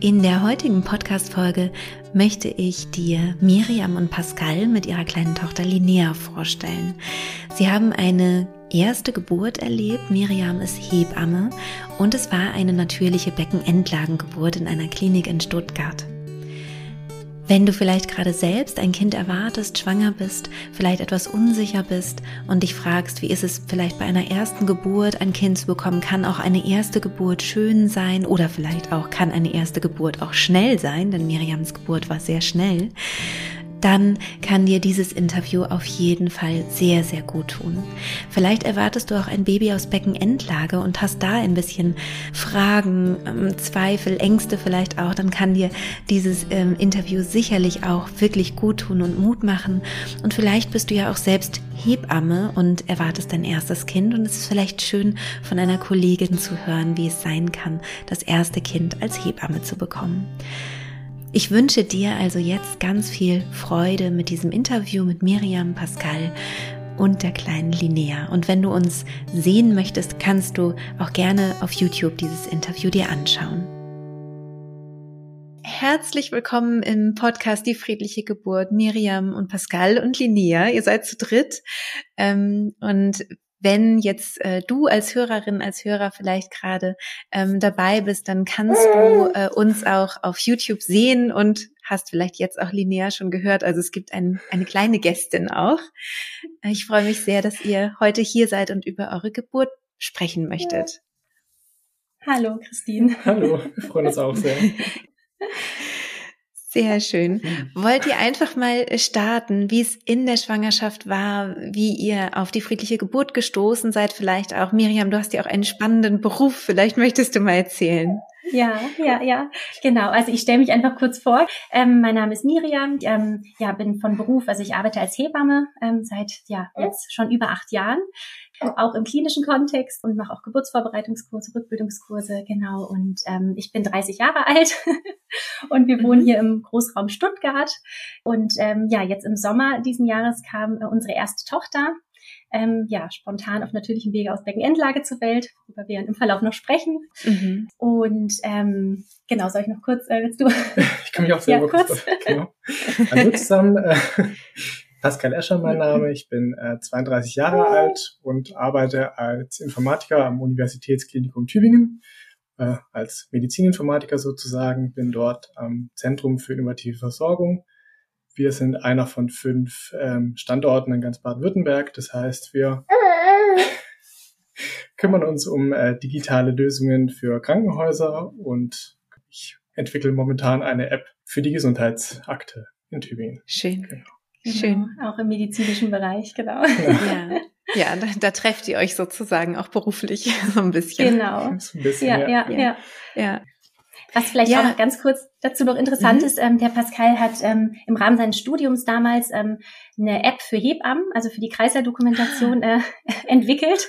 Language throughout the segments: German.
In der heutigen Podcast-Folge möchte ich dir Miriam und Pascal mit ihrer kleinen Tochter Linnea vorstellen. Sie haben eine erste Geburt erlebt. Miriam ist Hebamme und es war eine natürliche Beckenendlagengeburt in einer Klinik in Stuttgart. Wenn du vielleicht gerade selbst ein Kind erwartest, schwanger bist, vielleicht etwas unsicher bist und dich fragst, wie ist es vielleicht bei einer ersten Geburt ein Kind zu bekommen, kann auch eine erste Geburt schön sein oder vielleicht auch kann eine erste Geburt auch schnell sein, denn Miriams Geburt war sehr schnell dann kann dir dieses Interview auf jeden Fall sehr, sehr gut tun. Vielleicht erwartest du auch ein Baby aus Beckenendlage und hast da ein bisschen Fragen, ähm, Zweifel, Ängste vielleicht auch, dann kann dir dieses ähm, Interview sicherlich auch wirklich gut tun und Mut machen. Und vielleicht bist du ja auch selbst Hebamme und erwartest dein erstes Kind und es ist vielleicht schön von einer Kollegin zu hören, wie es sein kann, das erste Kind als Hebamme zu bekommen. Ich wünsche dir also jetzt ganz viel Freude mit diesem Interview mit Miriam, Pascal und der kleinen Linnea. Und wenn du uns sehen möchtest, kannst du auch gerne auf YouTube dieses Interview dir anschauen. Herzlich willkommen im Podcast Die friedliche Geburt, Miriam und Pascal und Linnea. Ihr seid zu dritt. Ähm, und wenn jetzt äh, du als Hörerin, als Hörer vielleicht gerade ähm, dabei bist, dann kannst du äh, uns auch auf YouTube sehen und hast vielleicht jetzt auch linear schon gehört. Also es gibt ein, eine kleine Gästin auch. Äh, ich freue mich sehr, dass ihr heute hier seid und über eure Geburt sprechen möchtet. Hallo, Christine. Hallo, wir freuen uns auch sehr. Sehr schön. Hm. Wollt ihr einfach mal starten, wie es in der Schwangerschaft war, wie ihr auf die friedliche Geburt gestoßen seid? Vielleicht auch, Miriam, du hast ja auch einen spannenden Beruf. Vielleicht möchtest du mal erzählen. Ja, ja, ja, genau. Also ich stelle mich einfach kurz vor. Ähm, mein Name ist Miriam. Ich, ähm, ja, bin von Beruf, also ich arbeite als Hebamme ähm, seit ja jetzt schon über acht Jahren auch im klinischen Kontext und mache auch Geburtsvorbereitungskurse, Rückbildungskurse, genau. Und ähm, ich bin 30 Jahre alt und wir wohnen mhm. hier im Großraum Stuttgart. Und ähm, ja, jetzt im Sommer diesen Jahres kam äh, unsere erste Tochter. Ähm, ja, spontan auf natürlichem Wege aus Beckenendlage zur Welt, worüber wir im Verlauf noch sprechen. Mhm. Und ähm, genau, soll ich noch kurz, äh, willst du? Ich kann mich auch selber ja, kurz. kurz genau. Hallo zusammen. Äh, Pascal Escher mein Name. Ich bin äh, 32 Jahre alt und arbeite als Informatiker am Universitätsklinikum Tübingen, äh, als Medizininformatiker sozusagen, bin dort am Zentrum für innovative Versorgung. Wir sind einer von fünf ähm, Standorten in ganz Baden-Württemberg. Das heißt, wir kümmern uns um äh, digitale Lösungen für Krankenhäuser und ich entwickle momentan eine App für die Gesundheitsakte in Tübingen. Schön. Genau. Genau, Schön. Auch im medizinischen Bereich, genau. Ja, ja da, da trefft ihr euch sozusagen auch beruflich so ein bisschen. Genau. Ein bisschen, ja, ja, ja, ja. ja. Was vielleicht ja. auch noch ganz kurz dazu noch interessant mhm. ist, ähm, der Pascal hat ähm, im Rahmen seines Studiums damals ähm, eine App für Hebammen, also für die Kreislaufdokumentation äh, entwickelt.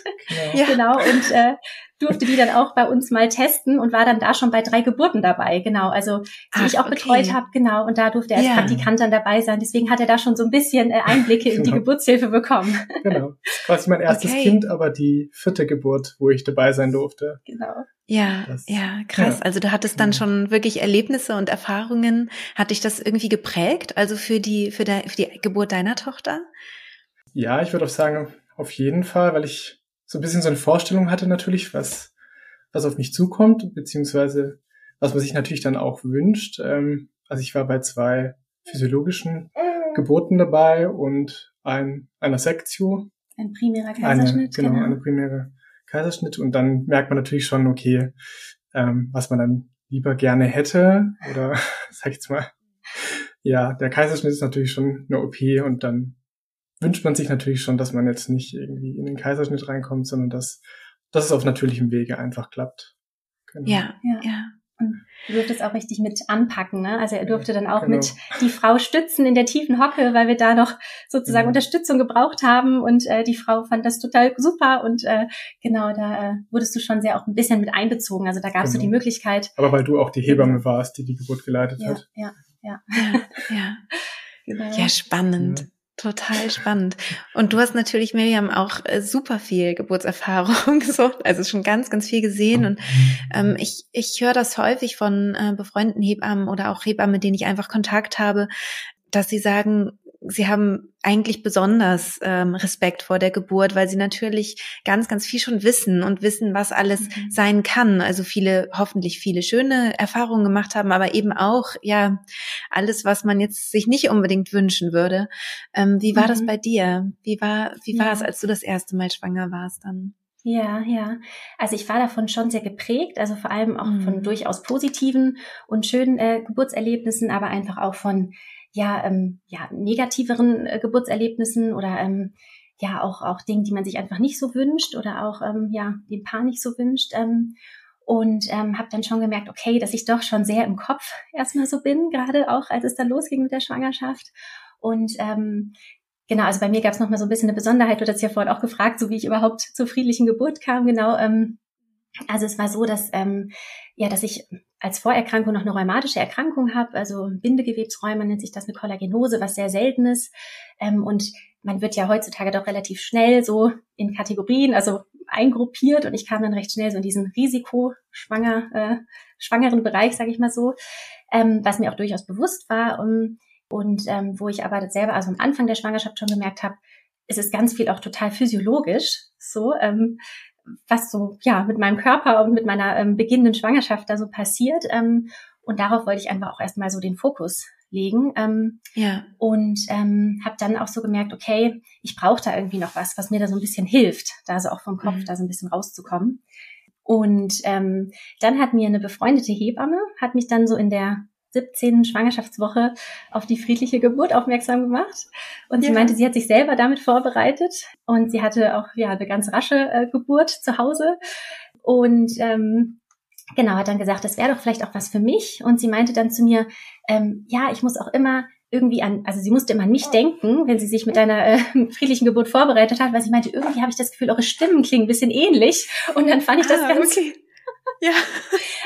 Genau. genau. Und äh, durfte die dann auch bei uns mal testen und war dann da schon bei drei Geburten dabei, genau, also die Ach, ich auch okay. betreut habe, genau, und da durfte er als ja. Praktikant dann dabei sein. Deswegen hat er da schon so ein bisschen äh, Einblicke genau. in die genau. Geburtshilfe bekommen. Genau, das ist quasi mein erstes okay. Kind, aber die vierte Geburt, wo ich dabei sein durfte. Genau. Ja, das, ja, krass. Ja. Also du hattest dann schon wirklich Erlebnisse und Erfahrungen. Hat dich das irgendwie geprägt? Also für die, für, de, für die Geburt deiner Tochter? Ja, ich würde auch sagen, auf jeden Fall, weil ich so ein bisschen so eine Vorstellung hatte natürlich, was, was auf mich zukommt, beziehungsweise was man sich natürlich dann auch wünscht. Ähm, also ich war bei zwei physiologischen Geburten dabei und ein, einer Sektio. Ein primärer Kaiserschnitt. Eine, genau, genau, eine primäre Kaiserschnitt. Und dann merkt man natürlich schon, okay, ähm, was man dann lieber gerne hätte oder sag ich jetzt mal, ja, der Kaiserschnitt ist natürlich schon eine OP und dann wünscht man sich natürlich schon, dass man jetzt nicht irgendwie in den Kaiserschnitt reinkommt, sondern dass, dass es auf natürlichem Wege einfach klappt. Genau. Ja, ja, ja. Und du durftest auch richtig mit anpacken, ne? Also er durfte dann auch genau. mit die Frau stützen in der tiefen Hocke, weil wir da noch sozusagen mhm. Unterstützung gebraucht haben und äh, die Frau fand das total super und äh, genau, da äh, wurdest du schon sehr auch ein bisschen mit einbezogen. Also da gab es genau. so die Möglichkeit. Aber weil du auch die Hebamme warst, die die Geburt geleitet ja, hat. Ja, ja. ja. Genau. Ja, spannend. Ja. Total spannend. Und du hast natürlich, Miriam, auch äh, super viel Geburtserfahrung, so, also schon ganz, ganz viel gesehen. Und ähm, ich, ich höre das häufig von äh, befreundeten Hebammen oder auch Hebammen, mit denen ich einfach Kontakt habe, dass sie sagen, sie haben eigentlich besonders ähm, Respekt vor der Geburt, weil sie natürlich ganz, ganz viel schon wissen und wissen, was alles mhm. sein kann. Also viele, hoffentlich viele schöne Erfahrungen gemacht haben, aber eben auch, ja, alles, was man jetzt sich nicht unbedingt wünschen würde. Ähm, wie war mhm. das bei dir? Wie war, wie ja. war es, als du das erste Mal schwanger warst dann? Ja, ja. Also ich war davon schon sehr geprägt, also vor allem auch mhm. von durchaus positiven und schönen äh, Geburtserlebnissen, aber einfach auch von ja, ähm, ja negativeren äh, Geburtserlebnissen oder ähm, ja auch auch Dingen, die man sich einfach nicht so wünscht oder auch ähm, ja dem Paar nicht so wünscht. Ähm, und ähm, habe dann schon gemerkt, okay, dass ich doch schon sehr im Kopf erstmal so bin, gerade auch als es dann losging mit der Schwangerschaft. Und ähm, genau, also bei mir gab es noch mal so ein bisschen eine Besonderheit, du hast ja vorhin auch gefragt, so wie ich überhaupt zur friedlichen Geburt kam, genau. Ähm, also es war so, dass ähm, ja, dass ich als Vorerkrankung noch eine rheumatische Erkrankung habe, also Bindegewebsrheuma nennt sich das eine Kollagenose, was sehr selten ist. Ähm, und man wird ja heutzutage doch relativ schnell so in Kategorien, also eingruppiert und ich kam dann recht schnell so in diesen Risikoschwanger, äh, schwangeren Bereich, sage ich mal so, ähm, was mir auch durchaus bewusst war um, und ähm, wo ich aber selber also am Anfang der Schwangerschaft schon gemerkt habe, es ist ganz viel auch total physiologisch, so ähm, was so ja mit meinem Körper und mit meiner ähm, beginnenden Schwangerschaft da so passiert. Ähm, und darauf wollte ich einfach auch erstmal so den Fokus legen. Ähm, ja. Und ähm, habe dann auch so gemerkt, okay, ich brauche da irgendwie noch was, was mir da so ein bisschen hilft, da so auch vom Kopf mhm. da so ein bisschen rauszukommen. Und ähm, dann hat mir eine befreundete Hebamme, hat mich dann so in der 17. Schwangerschaftswoche auf die friedliche Geburt aufmerksam gemacht. Und ja. sie meinte, sie hat sich selber damit vorbereitet und sie hatte auch ja eine ganz rasche äh, Geburt zu Hause. Und ähm, genau, hat dann gesagt, das wäre doch vielleicht auch was für mich. Und sie meinte dann zu mir, ähm, ja, ich muss auch immer irgendwie an, also sie musste immer an mich denken, wenn sie sich mit einer äh, friedlichen Geburt vorbereitet hat, weil sie meinte, irgendwie habe ich das Gefühl, eure Stimmen klingen ein bisschen ähnlich. Und dann fand ich das ah, ganz, okay. Ja.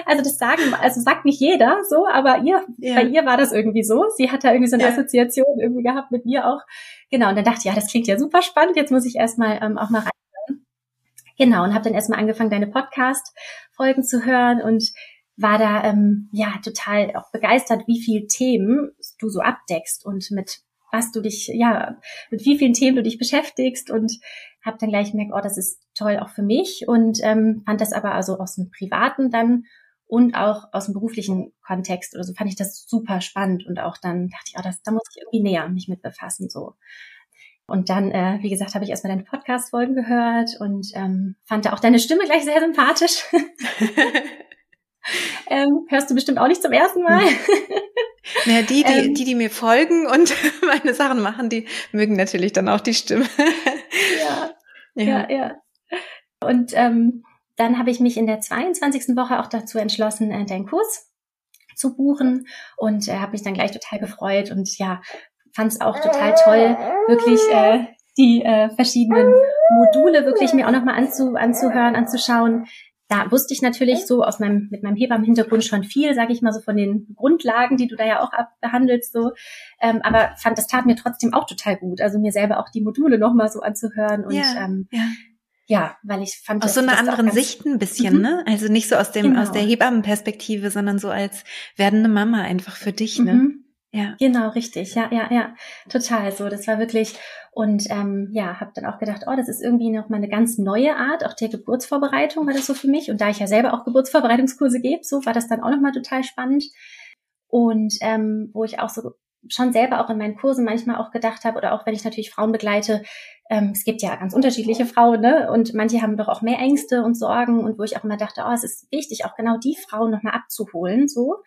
Also das sagen, also sagt nicht jeder so, aber ihr, ja. bei ihr war das irgendwie so. Sie hat da irgendwie so eine ja. Assoziation irgendwie gehabt mit mir auch. Genau, und dann dachte ich, ja, das klingt ja super spannend, jetzt muss ich erstmal ähm, auch mal rein. Genau, und habe dann erstmal angefangen, deine Podcast-Folgen zu hören und war da ähm, ja total auch begeistert, wie viel Themen du so abdeckst und mit was du dich, ja, mit wie vielen Themen du dich beschäftigst und habe dann gleich gemerkt, oh, das ist toll auch für mich und ähm, fand das aber also aus dem Privaten dann und auch aus dem beruflichen Kontext oder so fand ich das super spannend und auch dann dachte ich, oh, das, da muss ich irgendwie näher mich mit befassen so. Und dann, äh, wie gesagt, habe ich erstmal deine Podcast-Folgen gehört und ähm, fand da auch deine Stimme gleich sehr sympathisch. ähm, hörst du bestimmt auch nicht zum ersten Mal. Ja, die, die, ähm, die, die mir folgen und meine Sachen machen, die mögen natürlich dann auch die Stimme. Ja, ja, ja. Und ähm, dann habe ich mich in der 22. Woche auch dazu entschlossen, äh, deinen Kurs zu buchen und äh, habe mich dann gleich total gefreut und ja, fand es auch total toll, wirklich äh, die äh, verschiedenen Module wirklich mir auch nochmal anzu, anzuhören, anzuschauen, da wusste ich natürlich so aus meinem, mit meinem Hebammenhintergrund schon viel, sage ich mal so von den Grundlagen, die du da ja auch behandelst, so. Ähm, aber fand, das tat mir trotzdem auch total gut. Also mir selber auch die Module nochmal so anzuhören und ja, ähm, ja. ja, weil ich fand aus so einer anderen Sicht ein bisschen, mhm. ne? Also nicht so aus dem genau. aus der Hebammenperspektive, sondern so als werdende Mama einfach für dich, ne? Mhm. Ja. Genau, richtig. Ja, ja, ja. Total so. Das war wirklich, und ähm, ja, habe dann auch gedacht, oh, das ist irgendwie noch mal eine ganz neue Art, auch der Geburtsvorbereitung war das so für mich. Und da ich ja selber auch Geburtsvorbereitungskurse gebe, so war das dann auch noch mal total spannend. Und ähm, wo ich auch so schon selber auch in meinen Kursen manchmal auch gedacht habe, oder auch wenn ich natürlich Frauen begleite, ähm, es gibt ja ganz unterschiedliche Frauen, ne? Und manche haben doch auch mehr Ängste und Sorgen und wo ich auch immer dachte, oh, es ist wichtig, auch genau die Frauen nochmal abzuholen, so.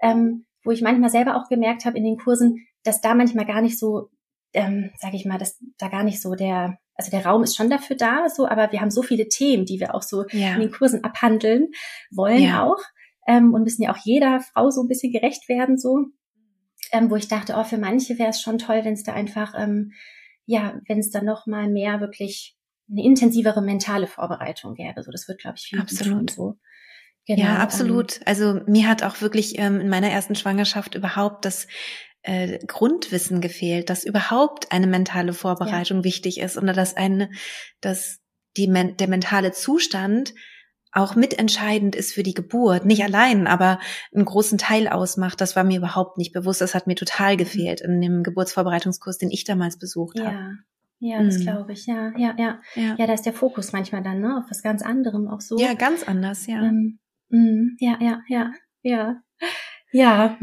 Ähm, wo ich manchmal selber auch gemerkt habe in den Kursen, dass da manchmal gar nicht so, ähm, sage ich mal, dass da gar nicht so der, also der Raum ist schon dafür da, so, aber wir haben so viele Themen, die wir auch so ja. in den Kursen abhandeln wollen ja. auch. ähm, und müssen ja auch jeder Frau so ein bisschen gerecht werden, so. Ähm, wo ich dachte, oh, für manche wäre es schon toll, wenn es da einfach, ähm, ja, wenn es da noch mal mehr wirklich eine intensivere mentale Vorbereitung gäbe. So, das wird, glaube ich, viel Absolut. so. Genau, ja, absolut. Ähm, also mir hat auch wirklich ähm, in meiner ersten Schwangerschaft überhaupt das äh, Grundwissen gefehlt, dass überhaupt eine mentale Vorbereitung ja. wichtig ist und dass eine, dass die, der mentale Zustand auch mitentscheidend ist für die Geburt. Nicht allein, aber einen großen Teil ausmacht. Das war mir überhaupt nicht bewusst. Das hat mir total mhm. gefehlt in dem Geburtsvorbereitungskurs, den ich damals besucht ja. habe. Ja, das mhm. glaube ich. Ja, ja, ja, ja. Ja, da ist der Fokus manchmal dann, ne, auf was ganz anderem auch so. Ja, ganz anders, ja. Ähm, ja, ja, ja, ja. Ja,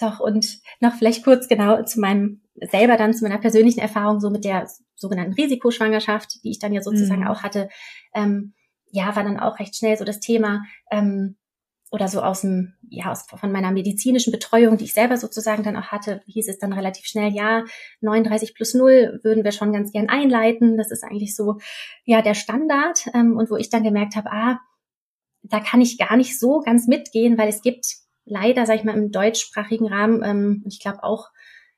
doch. Und noch vielleicht kurz genau zu meinem selber dann zu meiner persönlichen Erfahrung so mit der sogenannten Risikoschwangerschaft, die ich dann ja sozusagen mhm. auch hatte. Ähm, ja, war dann auch recht schnell so das Thema, ähm, oder so aus dem, ja, aus, von meiner medizinischen Betreuung, die ich selber sozusagen dann auch hatte, hieß es dann relativ schnell, ja, 39 plus 0 würden wir schon ganz gern einleiten. Das ist eigentlich so, ja, der Standard. Ähm, und wo ich dann gemerkt habe, ah, da kann ich gar nicht so ganz mitgehen, weil es gibt leider, sag ich mal, im deutschsprachigen Rahmen, ähm, ich glaube auch,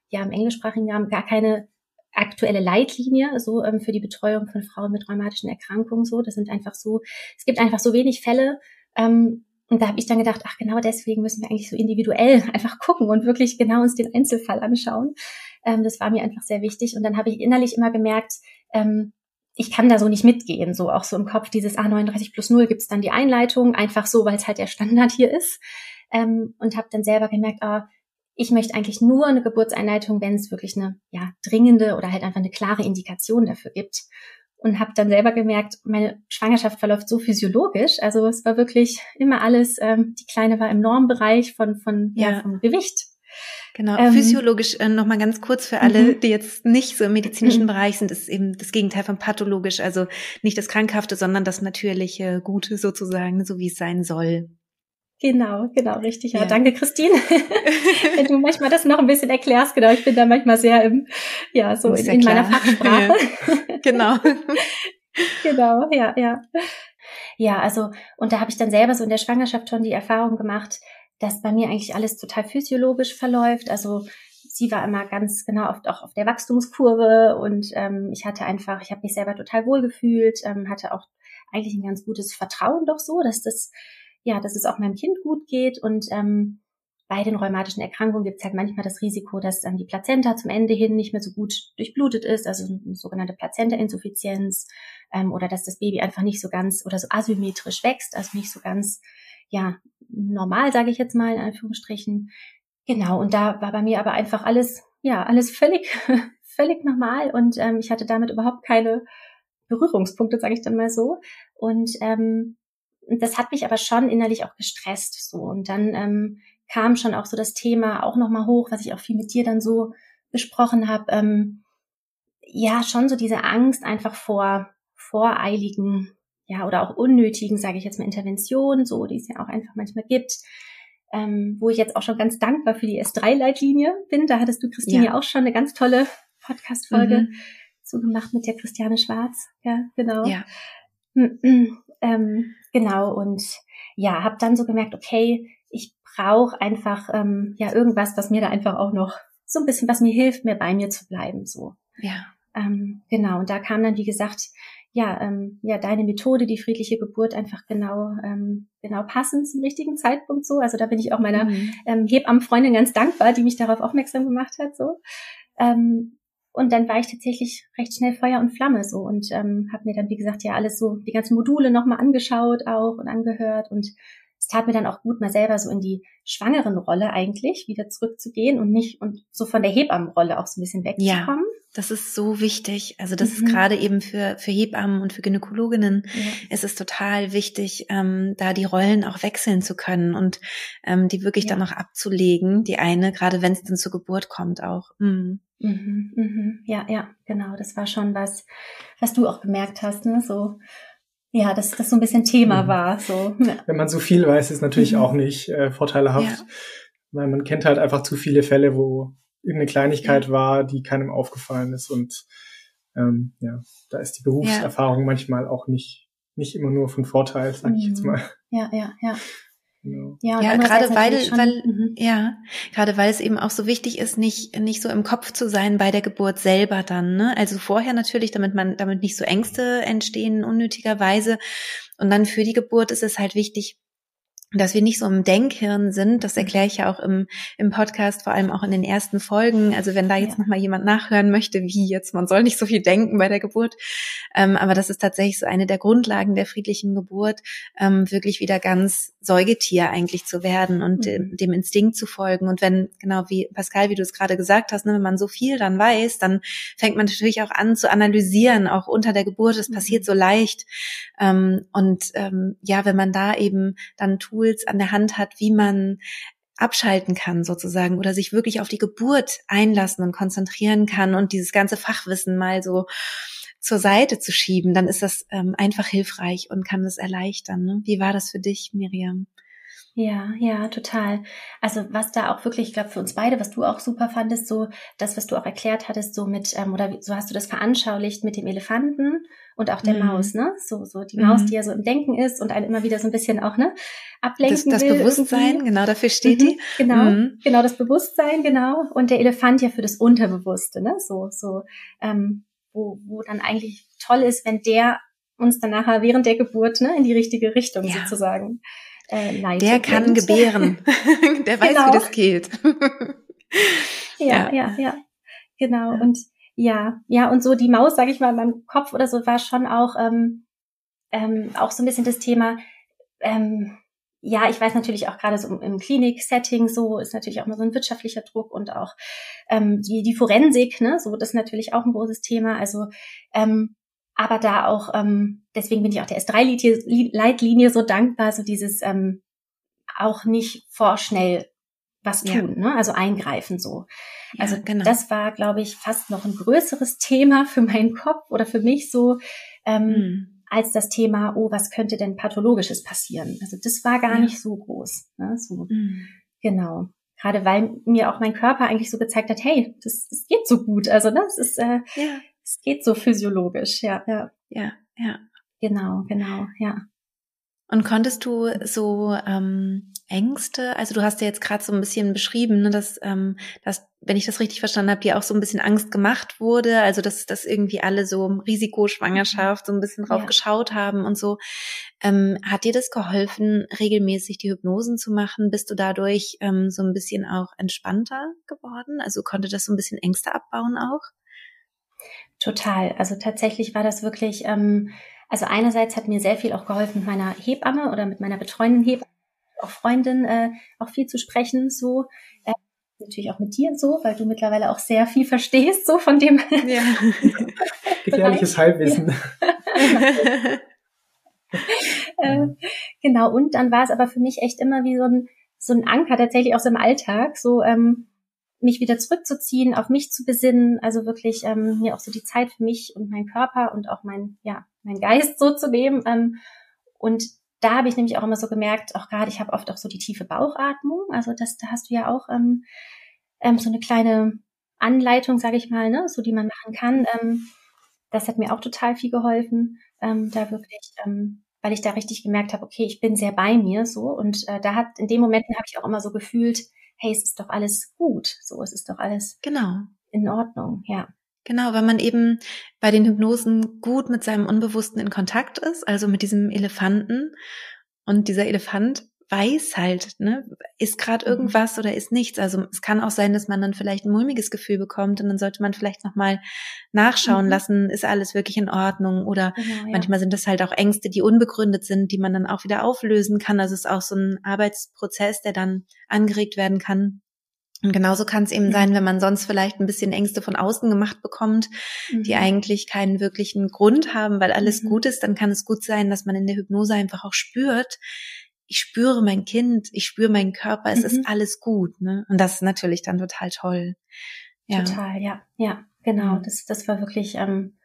ja, im englischsprachigen Rahmen gar keine aktuelle Leitlinie so ähm, für die Betreuung von Frauen mit rheumatischen Erkrankungen so. Das sind einfach so, es gibt einfach so wenig Fälle. Ähm, und da habe ich dann gedacht, ach genau deswegen müssen wir eigentlich so individuell einfach gucken und wirklich genau uns den Einzelfall anschauen. Ähm, das war mir einfach sehr wichtig. Und dann habe ich innerlich immer gemerkt, ähm, ich kann da so nicht mitgehen, so auch so im Kopf dieses A39 plus 0 gibt's dann die Einleitung, einfach so, weil es halt der Standard hier ist. Ähm, und habe dann selber gemerkt, ah, ich möchte eigentlich nur eine Geburtseinleitung, wenn es wirklich eine ja, dringende oder halt einfach eine klare Indikation dafür gibt. Und habe dann selber gemerkt, meine Schwangerschaft verläuft so physiologisch. Also es war wirklich immer alles, ähm, die Kleine war im Normbereich von, von ja. ja vom Gewicht. Genau, ähm, physiologisch äh, nochmal ganz kurz für alle, mhm. die jetzt nicht so im medizinischen mhm. Bereich sind, ist eben das Gegenteil von pathologisch, also nicht das Krankhafte, sondern das natürliche, Gute sozusagen, so wie es sein soll. Genau, genau, richtig. Ja, ja. danke, Christine. Wenn du manchmal das noch ein bisschen erklärst, genau, ich bin da manchmal sehr im, ja, so in, in meiner Fachsprache. Ja. Genau. genau, ja, ja. Ja, also, und da habe ich dann selber so in der Schwangerschaft schon die Erfahrung gemacht, dass bei mir eigentlich alles total physiologisch verläuft. Also sie war immer ganz genau oft auch auf der Wachstumskurve und ähm, ich hatte einfach, ich habe mich selber total wohl gefühlt, ähm, hatte auch eigentlich ein ganz gutes Vertrauen doch so, dass das ja, dass es auch meinem Kind gut geht und ähm, bei den rheumatischen Erkrankungen gibt es halt manchmal das Risiko, dass ähm, die Plazenta zum Ende hin nicht mehr so gut durchblutet ist, also eine sogenannte Plazenta-Insuffizienz ähm, oder dass das Baby einfach nicht so ganz oder so asymmetrisch wächst, also nicht so ganz ja normal, sage ich jetzt mal in Anführungsstrichen. Genau, und da war bei mir aber einfach alles ja alles völlig völlig normal und ähm, ich hatte damit überhaupt keine Berührungspunkte, sage ich dann mal so. Und ähm, das hat mich aber schon innerlich auch gestresst so. Und dann ähm, kam schon auch so das Thema auch nochmal hoch, was ich auch viel mit dir dann so besprochen habe. Ähm, ja, schon so diese Angst einfach vor voreiligen, ja, oder auch unnötigen, sage ich jetzt mal, Interventionen, so, die es ja auch einfach manchmal gibt. Ähm, wo ich jetzt auch schon ganz dankbar für die S3-Leitlinie bin. Da hattest du, Christine, ja. auch schon eine ganz tolle Podcast-Folge mhm. zugemacht mit der Christiane Schwarz. Ja, genau. Ja. ähm, genau, und ja, habe dann so gemerkt, okay, ich brauche einfach ähm, ja irgendwas, was mir da einfach auch noch so ein bisschen, was mir hilft, mir bei mir zu bleiben. So. Ja. Ähm, genau, und da kam dann, wie gesagt, ja, ähm, ja, deine Methode, die friedliche Geburt, einfach genau, ähm, genau passend zum richtigen Zeitpunkt so. Also da bin ich auch meiner mhm. ähm, Hebammenfreundin ganz dankbar, die mich darauf aufmerksam gemacht hat. So. Ähm, und dann war ich tatsächlich recht schnell Feuer und Flamme so und ähm, habe mir dann, wie gesagt, ja alles so, die ganzen Module nochmal angeschaut auch und angehört. Und es tat mir dann auch gut, mal selber so in die schwangeren Rolle eigentlich wieder zurückzugehen und nicht und so von der Hebammenrolle auch so ein bisschen wegzukommen. Ja. Das ist so wichtig. Also das mhm. ist gerade eben für, für Hebammen und für Gynäkologinnen ja. ist es total wichtig, ähm, da die Rollen auch wechseln zu können und ähm, die wirklich ja. dann noch abzulegen, die eine, gerade wenn es dann zur Geburt kommt auch. Mhm. Mhm, mhm. Ja, ja, genau. Das war schon was, was du auch gemerkt hast, ne? So, ja, dass das so ein bisschen Thema mhm. war. So. Wenn man so viel weiß, ist natürlich mhm. auch nicht äh, vorteilhaft, ja. weil man kennt halt einfach zu viele Fälle, wo irgendeine Kleinigkeit ja. war, die keinem aufgefallen ist und ähm, ja, da ist die Berufserfahrung ja. manchmal auch nicht nicht immer nur von Vorteil, sag ich jetzt mhm. mal. Ja, ja, ja. Genau. Ja, ja gerade weil, schon, weil, mhm. ja, gerade weil es eben auch so wichtig ist, nicht, nicht so im Kopf zu sein bei der Geburt selber dann, ne? Also vorher natürlich, damit man, damit nicht so Ängste entstehen unnötigerweise. Und dann für die Geburt ist es halt wichtig, dass wir nicht so im Denkhirn sind. Das erkläre ich ja auch im, im Podcast, vor allem auch in den ersten Folgen. Also wenn da jetzt ja. nochmal jemand nachhören möchte, wie jetzt, man soll nicht so viel denken bei der Geburt. Ähm, aber das ist tatsächlich so eine der Grundlagen der friedlichen Geburt, ähm, wirklich wieder ganz Säugetier eigentlich zu werden und mhm. dem Instinkt zu folgen. Und wenn, genau wie Pascal, wie du es gerade gesagt hast, ne, wenn man so viel dann weiß, dann fängt man natürlich auch an zu analysieren, auch unter der Geburt. Es mhm. passiert so leicht. Ähm, und ähm, ja, wenn man da eben dann tut, Tools an der Hand hat, wie man abschalten kann sozusagen oder sich wirklich auf die Geburt einlassen und konzentrieren kann und dieses ganze Fachwissen mal so zur Seite zu schieben, dann ist das ähm, einfach hilfreich und kann das erleichtern. Ne? Wie war das für dich, Miriam? Ja, ja, total. Also was da auch wirklich, ich glaube für uns beide, was du auch super fandest, so das, was du auch erklärt hattest, so mit ähm, oder so hast du das veranschaulicht mit dem Elefanten und auch der mhm. Maus, ne? So so die Maus, mhm. die ja so im Denken ist und einen immer wieder so ein bisschen auch ne ablenken das, das will. Bewusstsein, irgendwie. genau dafür steht mhm, die. Genau, mhm. genau das Bewusstsein, genau und der Elefant ja für das Unterbewusste, ne? So so ähm, wo wo dann eigentlich toll ist, wenn der uns dann nachher während der Geburt ne in die richtige Richtung ja. sozusagen äh, leitet. Der kann gebären. der weiß, genau. wie das geht. ja, ja, ja, ja, genau. Und ja, ja, und so die Maus, sage ich mal, in meinem Kopf oder so war schon auch ähm, ähm, auch so ein bisschen das Thema. Ähm, ja, ich weiß natürlich auch gerade so im Klinik-Setting so ist natürlich auch mal so ein wirtschaftlicher Druck und auch ähm, die, die Forensik, ne, so das ist natürlich auch ein großes Thema. Also ähm, aber da auch, ähm, deswegen bin ich auch der S3-Leitlinie so dankbar, so dieses ähm, auch nicht vorschnell was tun, ja. ne? also eingreifen so. Ja, also genau. das war, glaube ich, fast noch ein größeres Thema für meinen Kopf oder für mich so, ähm, mhm. als das Thema, oh, was könnte denn pathologisches passieren? Also das war gar ja. nicht so groß. Ne? So, mhm. Genau. Gerade weil mir auch mein Körper eigentlich so gezeigt hat, hey, das, das geht so gut. Also ne, das ist, äh, ja es geht so physiologisch, ja, ja. Ja, ja. Genau, genau, ja. Und konntest du so ähm, Ängste, also du hast ja jetzt gerade so ein bisschen beschrieben, ne, dass, ähm, dass, wenn ich das richtig verstanden habe, dir auch so ein bisschen Angst gemacht wurde, also dass, dass irgendwie alle so Risikoschwangerschaft so ein bisschen drauf ja. geschaut haben und so. Ähm, hat dir das geholfen, regelmäßig die Hypnosen zu machen? Bist du dadurch ähm, so ein bisschen auch entspannter geworden? Also konnte das so ein bisschen Ängste abbauen auch? Total. Also tatsächlich war das wirklich, ähm, also einerseits hat mir sehr viel auch geholfen mit meiner Hebamme oder mit meiner betreuenden Hebamme, auch Freundin, äh, auch viel zu sprechen, so. Äh, natürlich auch mit dir so, weil du mittlerweile auch sehr viel verstehst, so von dem. Ja. Gefährliches Halbwissen. äh, genau, und dann war es aber für mich echt immer wie so ein, so ein Anker tatsächlich auch so im Alltag, so, ähm, mich wieder zurückzuziehen, auf mich zu besinnen, also wirklich ähm, mir auch so die Zeit für mich und meinen Körper und auch mein, ja, mein Geist so zu nehmen. Ähm, und da habe ich nämlich auch immer so gemerkt, auch gerade, ich habe oft auch so die tiefe Bauchatmung. Also das, da hast du ja auch ähm, ähm, so eine kleine Anleitung, sage ich mal, ne, so die man machen kann. Ähm, das hat mir auch total viel geholfen, ähm, da wirklich, ähm, weil ich da richtig gemerkt habe, okay, ich bin sehr bei mir so. Und äh, da hat in den Momenten habe ich auch immer so gefühlt, hey, es ist doch alles gut, so, es ist doch alles genau in Ordnung, ja. Genau, weil man eben bei den Hypnosen gut mit seinem Unbewussten in Kontakt ist, also mit diesem Elefanten. Und dieser Elefant weiß halt, ne, ist gerade mhm. irgendwas oder ist nichts. Also es kann auch sein, dass man dann vielleicht ein mulmiges Gefühl bekommt und dann sollte man vielleicht nochmal nachschauen mhm. lassen, ist alles wirklich in Ordnung oder genau, ja. manchmal sind das halt auch Ängste, die unbegründet sind, die man dann auch wieder auflösen kann. Also es ist auch so ein Arbeitsprozess, der dann angeregt werden kann. Und genauso kann es eben sein, wenn man sonst vielleicht ein bisschen Ängste von außen gemacht bekommt, mhm. die eigentlich keinen wirklichen Grund haben, weil alles mhm. gut ist, dann kann es gut sein, dass man in der Hypnose einfach auch spürt, ich spüre mein Kind, ich spüre meinen Körper, es mhm. ist alles gut, ne? Und das ist natürlich dann total toll. Ja. Total, ja, ja, genau. Mhm. Das, das war wirklich, ähm,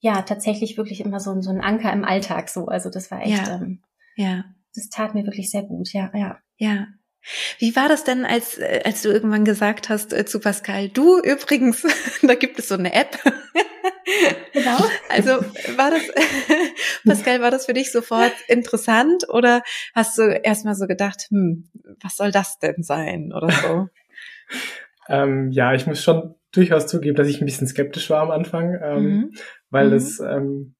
ja, tatsächlich wirklich immer so, so ein Anker im Alltag so. Also das war echt, ja. Ähm, ja. Das tat mir wirklich sehr gut, ja, ja. Ja. Wie war das denn, als, äh, als du irgendwann gesagt hast äh, zu Pascal, du übrigens, da gibt es so eine App. genau. Also war das, Pascal, war das für dich sofort interessant oder hast du erstmal so gedacht, hm, was soll das denn sein oder so? ähm, ja, ich muss schon durchaus zugeben, dass ich ein bisschen skeptisch war am Anfang, ähm, mhm. weil mhm. es ähm,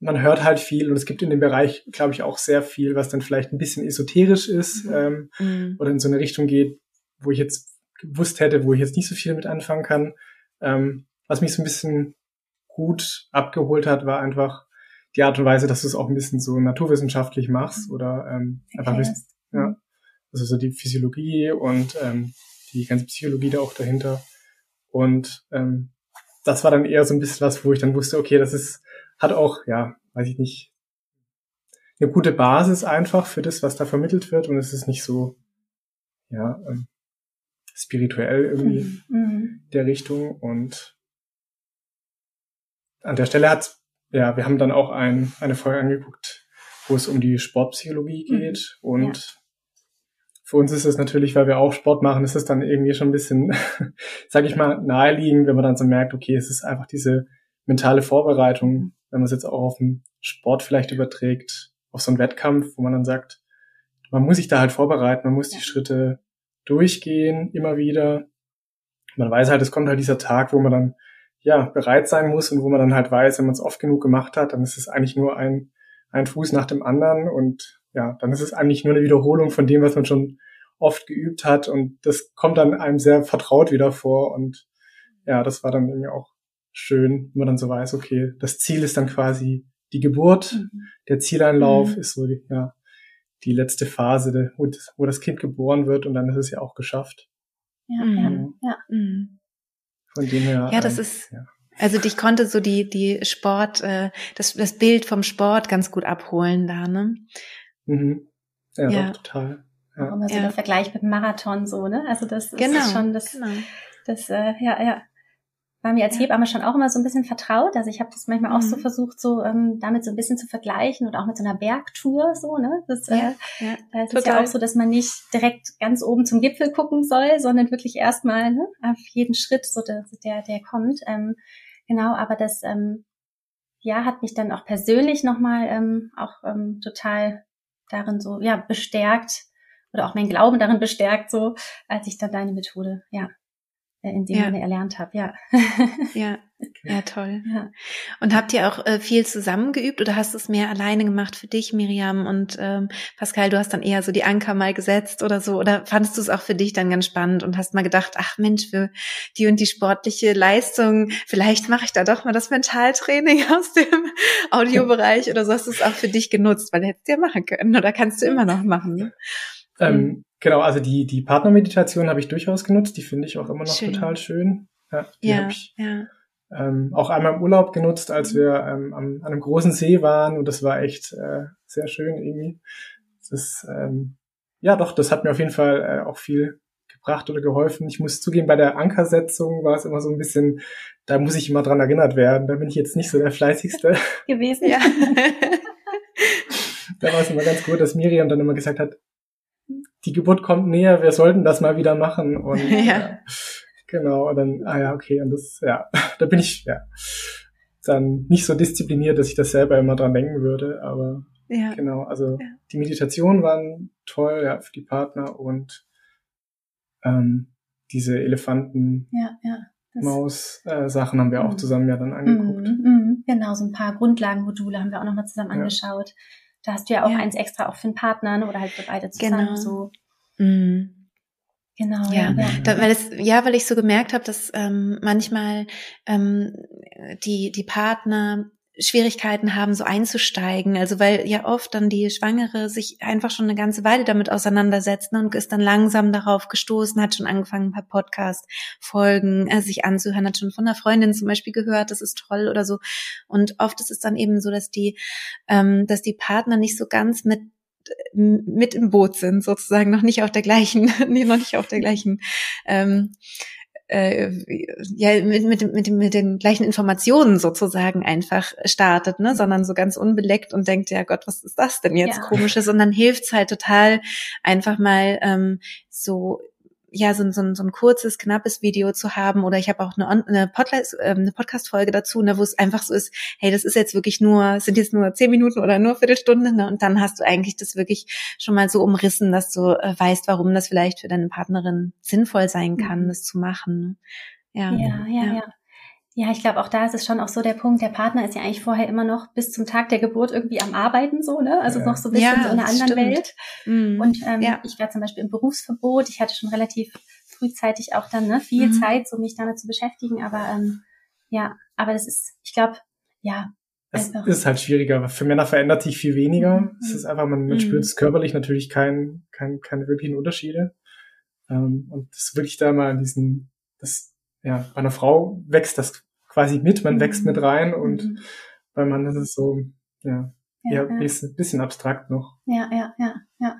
man hört halt viel und es gibt in dem Bereich, glaube ich, auch sehr viel, was dann vielleicht ein bisschen esoterisch ist mhm. Ähm, mhm. oder in so eine Richtung geht, wo ich jetzt gewusst hätte, wo ich jetzt nicht so viel mit anfangen kann. Ähm, was mich so ein bisschen gut abgeholt hat, war einfach die Art und Weise, dass du es auch ein bisschen so naturwissenschaftlich machst oder ähm, okay. einfach ja, also so die Physiologie und ähm, die ganze Psychologie da auch dahinter. Und ähm, das war dann eher so ein bisschen was, wo ich dann wusste, okay, das ist hat auch, ja, weiß ich nicht, eine gute Basis einfach für das, was da vermittelt wird und es ist nicht so, ja, ähm, spirituell irgendwie mhm. mhm. der Richtung und an der Stelle hat, ja, wir haben dann auch ein, eine Folge angeguckt, wo es um die Sportpsychologie mhm. geht mhm. und ja. für uns ist es natürlich, weil wir auch Sport machen, ist es dann irgendwie schon ein bisschen, sag ich mal, naheliegend, wenn man dann so merkt, okay, es ist einfach diese mentale Vorbereitung wenn man es jetzt auch auf den Sport vielleicht überträgt, auf so einen Wettkampf, wo man dann sagt, man muss sich da halt vorbereiten, man muss die Schritte durchgehen, immer wieder. Man weiß halt, es kommt halt dieser Tag, wo man dann ja bereit sein muss und wo man dann halt weiß, wenn man es oft genug gemacht hat, dann ist es eigentlich nur ein, ein Fuß nach dem anderen und ja, dann ist es eigentlich nur eine Wiederholung von dem, was man schon oft geübt hat und das kommt dann einem sehr vertraut wieder vor und ja, das war dann irgendwie auch schön, wenn man dann so weiß, okay, das Ziel ist dann quasi die Geburt, mhm. der Zieleinlauf mhm. ist so die, ja, die letzte Phase, wo das, wo das Kind geboren wird und dann ist es ja auch geschafft. Ja, mhm. ja, ja. Mhm. Von dem her. Ja, das ähm, ist, ja. also dich konnte so die, die Sport, äh, das, das Bild vom Sport ganz gut abholen da, ne? Mhm. Ja, ja. Doch, total. Ja. Auch immer so ja. der Vergleich mit dem Marathon so, ne? Also das, das genau, ist schon das, genau. das, äh, ja, ja war mir als Hebamme schon auch immer so ein bisschen vertraut. Also ich habe das manchmal auch so mhm. versucht, so ähm, damit so ein bisschen zu vergleichen und auch mit so einer Bergtour so, ne? Das, ja, äh, ja, da ist ja auch so, dass man nicht direkt ganz oben zum Gipfel gucken soll, sondern wirklich erstmal ne, auf jeden Schritt, so der, der, der kommt. Ähm, genau, aber das ähm, ja hat mich dann auch persönlich nochmal ähm, auch ähm, total darin so ja bestärkt oder auch mein Glauben darin bestärkt, so als ich dann deine Methode ja in dem ja. Sinne erlernt habe, ja. ja, ja, toll. Ja. Und habt ihr auch äh, viel zusammengeübt oder hast du es mehr alleine gemacht für dich, Miriam? Und ähm, Pascal, du hast dann eher so die Anker mal gesetzt oder so? Oder fandest du es auch für dich dann ganz spannend und hast mal gedacht, ach Mensch, für die und die sportliche Leistung, vielleicht mache ich da doch mal das Mentaltraining aus dem Audiobereich oder so hast du es auch für dich genutzt, weil hättest du ja machen können oder kannst du immer noch machen. Ne? Ähm, mhm. Genau, also die, die Partnermeditation habe ich durchaus genutzt, die finde ich auch immer noch schön. total schön. Ja, die ja, habe ich ja. ähm, auch einmal im Urlaub genutzt, als wir ähm, am, an einem großen See waren und das war echt äh, sehr schön irgendwie. Das ist, ähm, ja doch, das hat mir auf jeden Fall äh, auch viel gebracht oder geholfen. Ich muss zugeben, bei der Ankersetzung war es immer so ein bisschen, da muss ich immer dran erinnert werden. Da bin ich jetzt nicht so der fleißigste gewesen. Ja. da war es immer ganz gut, dass Miriam dann immer gesagt hat, die Geburt kommt näher, wir sollten das mal wieder machen. Und ja. ja genau, und dann, ah ja, okay, und das, ja, da bin ich, ja, dann nicht so diszipliniert, dass ich das selber immer dran denken würde, aber ja. genau, also ja. die Meditationen waren toll, ja, für die Partner und ähm, diese Elefanten ja, ja. Maus-Sachen äh, haben wir auch mhm. zusammen ja dann angeguckt. Mm, mm, genau, so ein paar Grundlagenmodule haben wir auch nochmal zusammen angeschaut. Da hast du ja auch ja. eins extra auch für einen Partner ne, oder halt für beide zusammen genau. so. Mhm. Genau. Ja, ja. Da, weil es, ja, weil ich so gemerkt habe, dass ähm, manchmal ähm, die die Partner Schwierigkeiten haben, so einzusteigen. Also weil ja oft dann die Schwangere sich einfach schon eine ganze Weile damit auseinandersetzt ne, und ist dann langsam darauf gestoßen, hat schon angefangen, ein paar Podcast-Folgen äh, sich anzuhören, hat schon von einer Freundin zum Beispiel gehört, das ist toll oder so. Und oft ist es dann eben so, dass die, ähm, dass die Partner nicht so ganz mit mit im Boot sind, sozusagen noch nicht auf der gleichen, nee, noch nicht auf der gleichen ähm, äh, ja mit, mit, mit, mit den gleichen Informationen sozusagen einfach startet, ne, sondern so ganz unbeleckt und denkt, ja Gott, was ist das denn jetzt ja. komisches? Und dann hilft's halt total einfach mal ähm, so ja, so, so, so ein kurzes, knappes Video zu haben oder ich habe auch eine, eine, Podcast, äh, eine Podcast-Folge dazu, ne, wo es einfach so ist, hey, das ist jetzt wirklich nur, sind jetzt nur zehn Minuten oder nur Viertelstunde, ne, und dann hast du eigentlich das wirklich schon mal so umrissen, dass du äh, weißt, warum das vielleicht für deine Partnerin sinnvoll sein kann, mhm. das zu machen. Ja, ja, ja. ja. ja. Ja, ich glaube, auch da ist es schon auch so der Punkt, der Partner ist ja eigentlich vorher immer noch bis zum Tag der Geburt irgendwie am Arbeiten so, ne? Also ja. noch so ein bisschen ja, so in einer anderen stimmt. Welt. Mhm. Und ähm, ja. ich war zum Beispiel im Berufsverbot. Ich hatte schon relativ frühzeitig auch dann ne, viel mhm. Zeit, so mich damit zu beschäftigen. Aber ähm, ja, aber das ist, ich glaube, ja. Es ist halt schwieriger. Für Männer verändert sich viel weniger. Mhm. Es ist einfach, man, man spürt mhm. es körperlich natürlich kein, kein, keine wirklichen Unterschiede. Ähm, und das wirklich da mal diesen, das, ja, bei einer Frau wächst das quasi mit, man mhm. wächst mit rein und mhm. bei Mann ist es so, ja, ja, ja, ja. Bisschen, bisschen abstrakt noch. Ja, ja, ja, ja.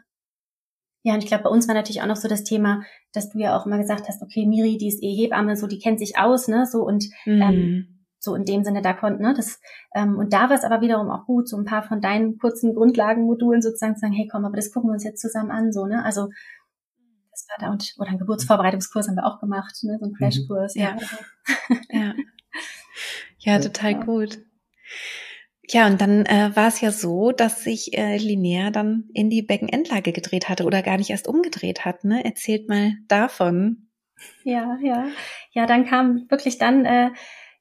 Ja, und ich glaube, bei uns war natürlich auch noch so das Thema, dass du ja auch immer gesagt hast, okay, Miri, die ist eh Hebamme, so, die kennt sich aus, ne, so und mhm. ähm, so in dem Sinne da konnten, ne, das, ähm, und da war es aber wiederum auch gut, so ein paar von deinen kurzen Grundlagenmodulen sozusagen zu sagen, hey, komm, aber das gucken wir uns jetzt zusammen an, so, ne, also das war da und, oder ein Geburtsvorbereitungskurs haben wir auch gemacht, ne, so ein mhm. Crashkurs, mhm. ja. Ja. ja. ja, total gut. Ja, und dann äh, war es ja so, dass sich äh, Linnea dann in die Beckenendlage gedreht hatte oder gar nicht erst umgedreht hat. Ne? Erzählt mal davon. Ja, ja. Ja, dann kam wirklich dann äh,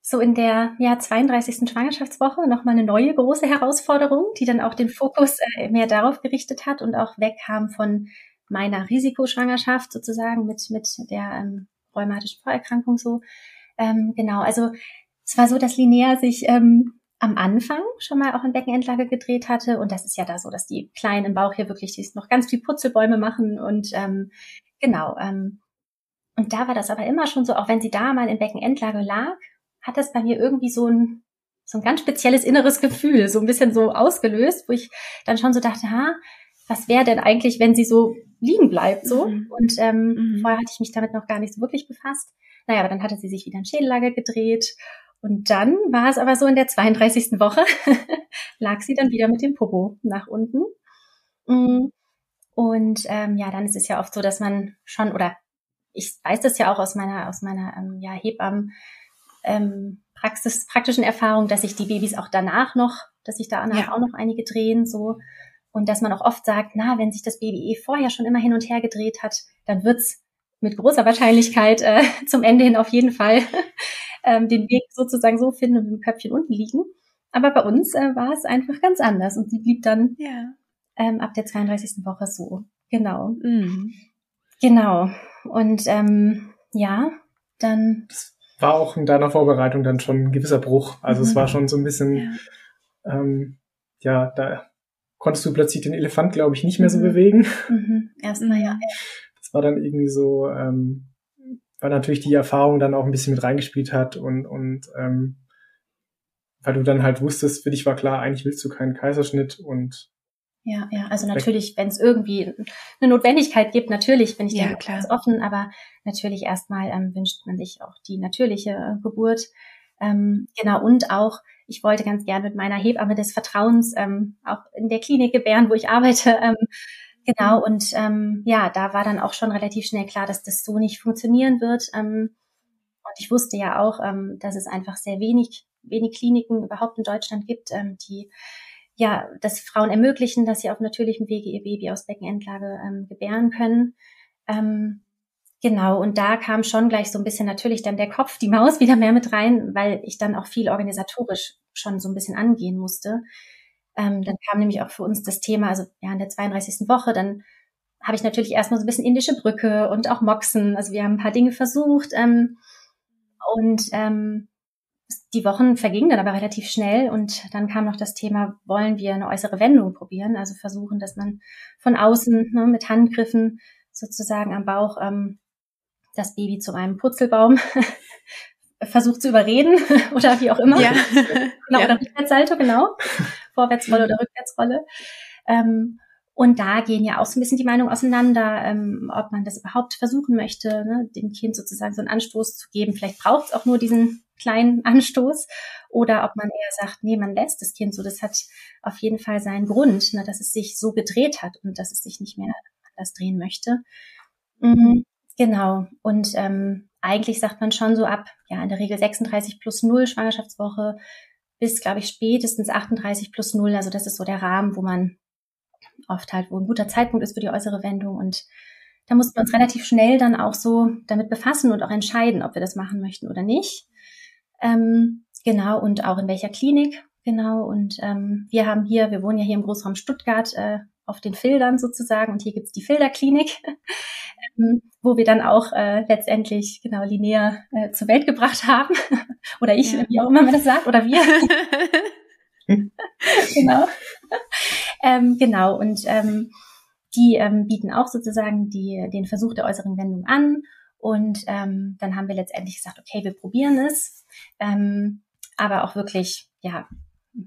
so in der ja, 32. Schwangerschaftswoche nochmal eine neue große Herausforderung, die dann auch den Fokus äh, mehr darauf gerichtet hat und auch wegkam von meiner Risikoschwangerschaft sozusagen mit, mit der ähm, rheumatischen Vorerkrankung so. Ähm, genau, also es war so, dass Linnea sich ähm, am Anfang schon mal auch in Beckenendlage gedreht hatte. Und das ist ja da so, dass die Kleinen im Bauch hier wirklich noch ganz viel Putzelbäume machen. Und ähm, genau. Ähm, und da war das aber immer schon so, auch wenn sie da mal in Beckenendlage lag, hat das bei mir irgendwie so ein, so ein ganz spezielles inneres Gefühl, so ein bisschen so ausgelöst, wo ich dann schon so dachte, ha, was wäre denn eigentlich, wenn sie so liegen bleibt, so? Mhm. Und ähm, mhm. vorher hatte ich mich damit noch gar nicht so wirklich befasst. Naja, aber dann hatte sie sich wieder in Schädellage gedreht und dann war es aber so in der 32. Woche, lag sie dann wieder mit dem Popo nach unten. Mm. Und ähm, ja, dann ist es ja oft so, dass man schon, oder ich weiß das ja auch aus meiner, aus meiner ähm, ja, Hebammen ähm, Praxis, praktischen Erfahrung, dass sich die Babys auch danach noch, dass sich danach ja. auch noch einige drehen, so. Und dass man auch oft sagt, na, wenn sich das Baby eh vorher schon immer hin und her gedreht hat, dann wird's mit großer Wahrscheinlichkeit äh, zum Ende hin auf jeden Fall ähm, den Weg sozusagen so finden und mit dem Köpfchen unten liegen. Aber bei uns äh, war es einfach ganz anders und sie blieb dann ja. ähm, ab der 32. Woche so. Genau. Mhm. Genau. Und ähm, ja, dann. Das war auch in deiner Vorbereitung dann schon ein gewisser Bruch. Also mhm. es war schon so ein bisschen, ja. Ähm, ja, da konntest du plötzlich den Elefant, glaube ich, nicht mehr so mhm. bewegen. Mhm. Erstmal ja. Das war dann irgendwie so, ähm, weil natürlich die Erfahrung dann auch ein bisschen mit reingespielt hat und, und ähm, weil du dann halt wusstest, für dich war klar, eigentlich willst du keinen Kaiserschnitt und ja, ja, also natürlich, wenn es irgendwie eine Notwendigkeit gibt, natürlich bin ich ja, da ganz offen, aber natürlich erstmal ähm, wünscht man sich auch die natürliche äh, Geburt. Ähm, genau, und auch, ich wollte ganz gern mit meiner Hebamme des Vertrauens ähm, auch in der Klinik gebären, wo ich arbeite, ähm, Genau, und ähm, ja, da war dann auch schon relativ schnell klar, dass das so nicht funktionieren wird. Ähm, und ich wusste ja auch, ähm, dass es einfach sehr wenig, wenig Kliniken überhaupt in Deutschland gibt, ähm, die ja, das Frauen ermöglichen, dass sie auf natürlichem Wege ihr Baby aus Beckenendlage ähm, gebären können. Ähm, genau, und da kam schon gleich so ein bisschen natürlich dann der Kopf, die Maus wieder mehr mit rein, weil ich dann auch viel organisatorisch schon so ein bisschen angehen musste. Ähm, dann kam nämlich auch für uns das Thema, also ja, in der 32. Woche, dann habe ich natürlich erstmal so ein bisschen indische Brücke und auch Moxen. Also wir haben ein paar Dinge versucht. Ähm, und ähm, die Wochen vergingen dann aber relativ schnell und dann kam noch das Thema, wollen wir eine äußere Wendung probieren? Also versuchen, dass man von außen ne, mit Handgriffen sozusagen am Bauch ähm, das Baby zu einem Purzelbaum versucht zu überreden oder wie auch immer. Ja. genau, ja. oder Rückwärtssalto, genau. Vorwärtsrolle oder Rückwärtsrolle. Ähm, Und da gehen ja auch so ein bisschen die Meinungen auseinander, ähm, ob man das überhaupt versuchen möchte, ne, dem Kind sozusagen so einen Anstoß zu geben. Vielleicht braucht es auch nur diesen kleinen Anstoß oder ob man eher sagt, nee, man lässt das Kind so. Das hat auf jeden Fall seinen Grund, ne, dass es sich so gedreht hat und dass es sich nicht mehr anders drehen möchte. Mhm, genau. Und ähm, eigentlich sagt man schon so ab, ja, in der Regel 36 plus 0 Schwangerschaftswoche bis, glaube ich, spätestens 38 plus 0. Also das ist so der Rahmen, wo man oft halt, wo ein guter Zeitpunkt ist für die äußere Wendung. Und da mussten wir uns relativ schnell dann auch so damit befassen und auch entscheiden, ob wir das machen möchten oder nicht. Ähm, genau, und auch in welcher Klinik, genau. Und ähm, wir haben hier, wir wohnen ja hier im Großraum Stuttgart äh, auf den Filtern sozusagen und hier gibt's die Filterklinik, ähm, wo wir dann auch äh, letztendlich genau linear äh, zur Welt gebracht haben. oder ich, ja. wie auch immer man das sagt, oder wir. genau. ähm, genau, und ähm, die ähm, bieten auch sozusagen die, den Versuch der äußeren Wendung an. Und ähm, dann haben wir letztendlich gesagt, okay, wir probieren es. Ähm, aber auch wirklich, ja,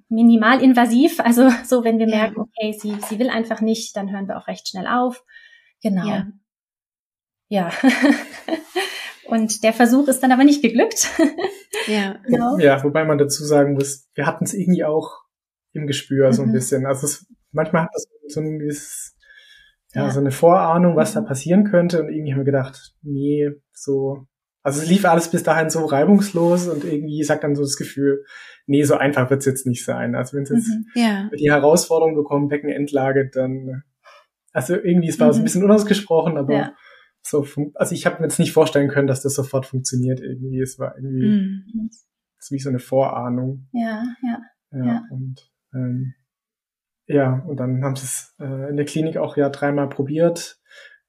minimal invasiv. Also so, wenn wir ja. merken, okay, sie, sie will einfach nicht, dann hören wir auch recht schnell auf. Genau. Ja. ja. Und der Versuch ist dann aber nicht geglückt. ja. Genau. Ja, wobei man dazu sagen muss, wir hatten es irgendwie auch im Gespür so ein mhm. bisschen. Also es, manchmal hat das so ein gewisses, ja, ja, so eine Vorahnung, was da mhm. passieren könnte. Und irgendwie haben wir gedacht, nee, so, also es lief alles bis dahin so reibungslos und irgendwie sagt dann so das Gefühl, nee, so einfach wird's jetzt nicht sein. Also wenn es jetzt mhm, ja. die Herausforderung bekommen, Beckenendlage, dann, also irgendwie, es war mhm. so ein bisschen unausgesprochen, aber ja. so, also ich habe mir jetzt nicht vorstellen können, dass das sofort funktioniert irgendwie. Es war irgendwie, mhm. es wie so eine Vorahnung. Ja, ja. Ja, ja. und ähm, ja, und dann haben sie es äh, in der Klinik auch ja dreimal probiert.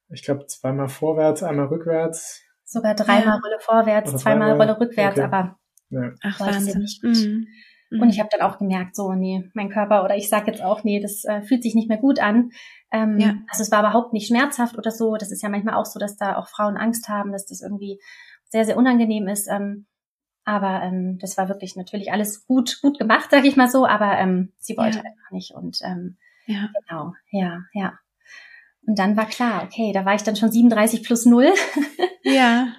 Ich glaube zweimal vorwärts, einmal rückwärts. Sogar dreimal ja. Rolle vorwärts, Oder zweimal Rolle rückwärts, okay. aber ja. Ach, Wahnsinn. nicht gut. Mhm. Und ich habe dann auch gemerkt, so, nee, mein Körper oder ich sag jetzt auch, nee, das äh, fühlt sich nicht mehr gut an. Ähm, ja. Also es war überhaupt nicht schmerzhaft oder so. Das ist ja manchmal auch so, dass da auch Frauen Angst haben, dass das irgendwie sehr, sehr unangenehm ist. Ähm, aber ähm, das war wirklich natürlich alles gut, gut gemacht, sag ich mal so, aber ähm, sie wollte ja. einfach nicht. Und ähm, ja. genau, ja, ja. Und dann war klar, okay, da war ich dann schon 37 plus 0. ja.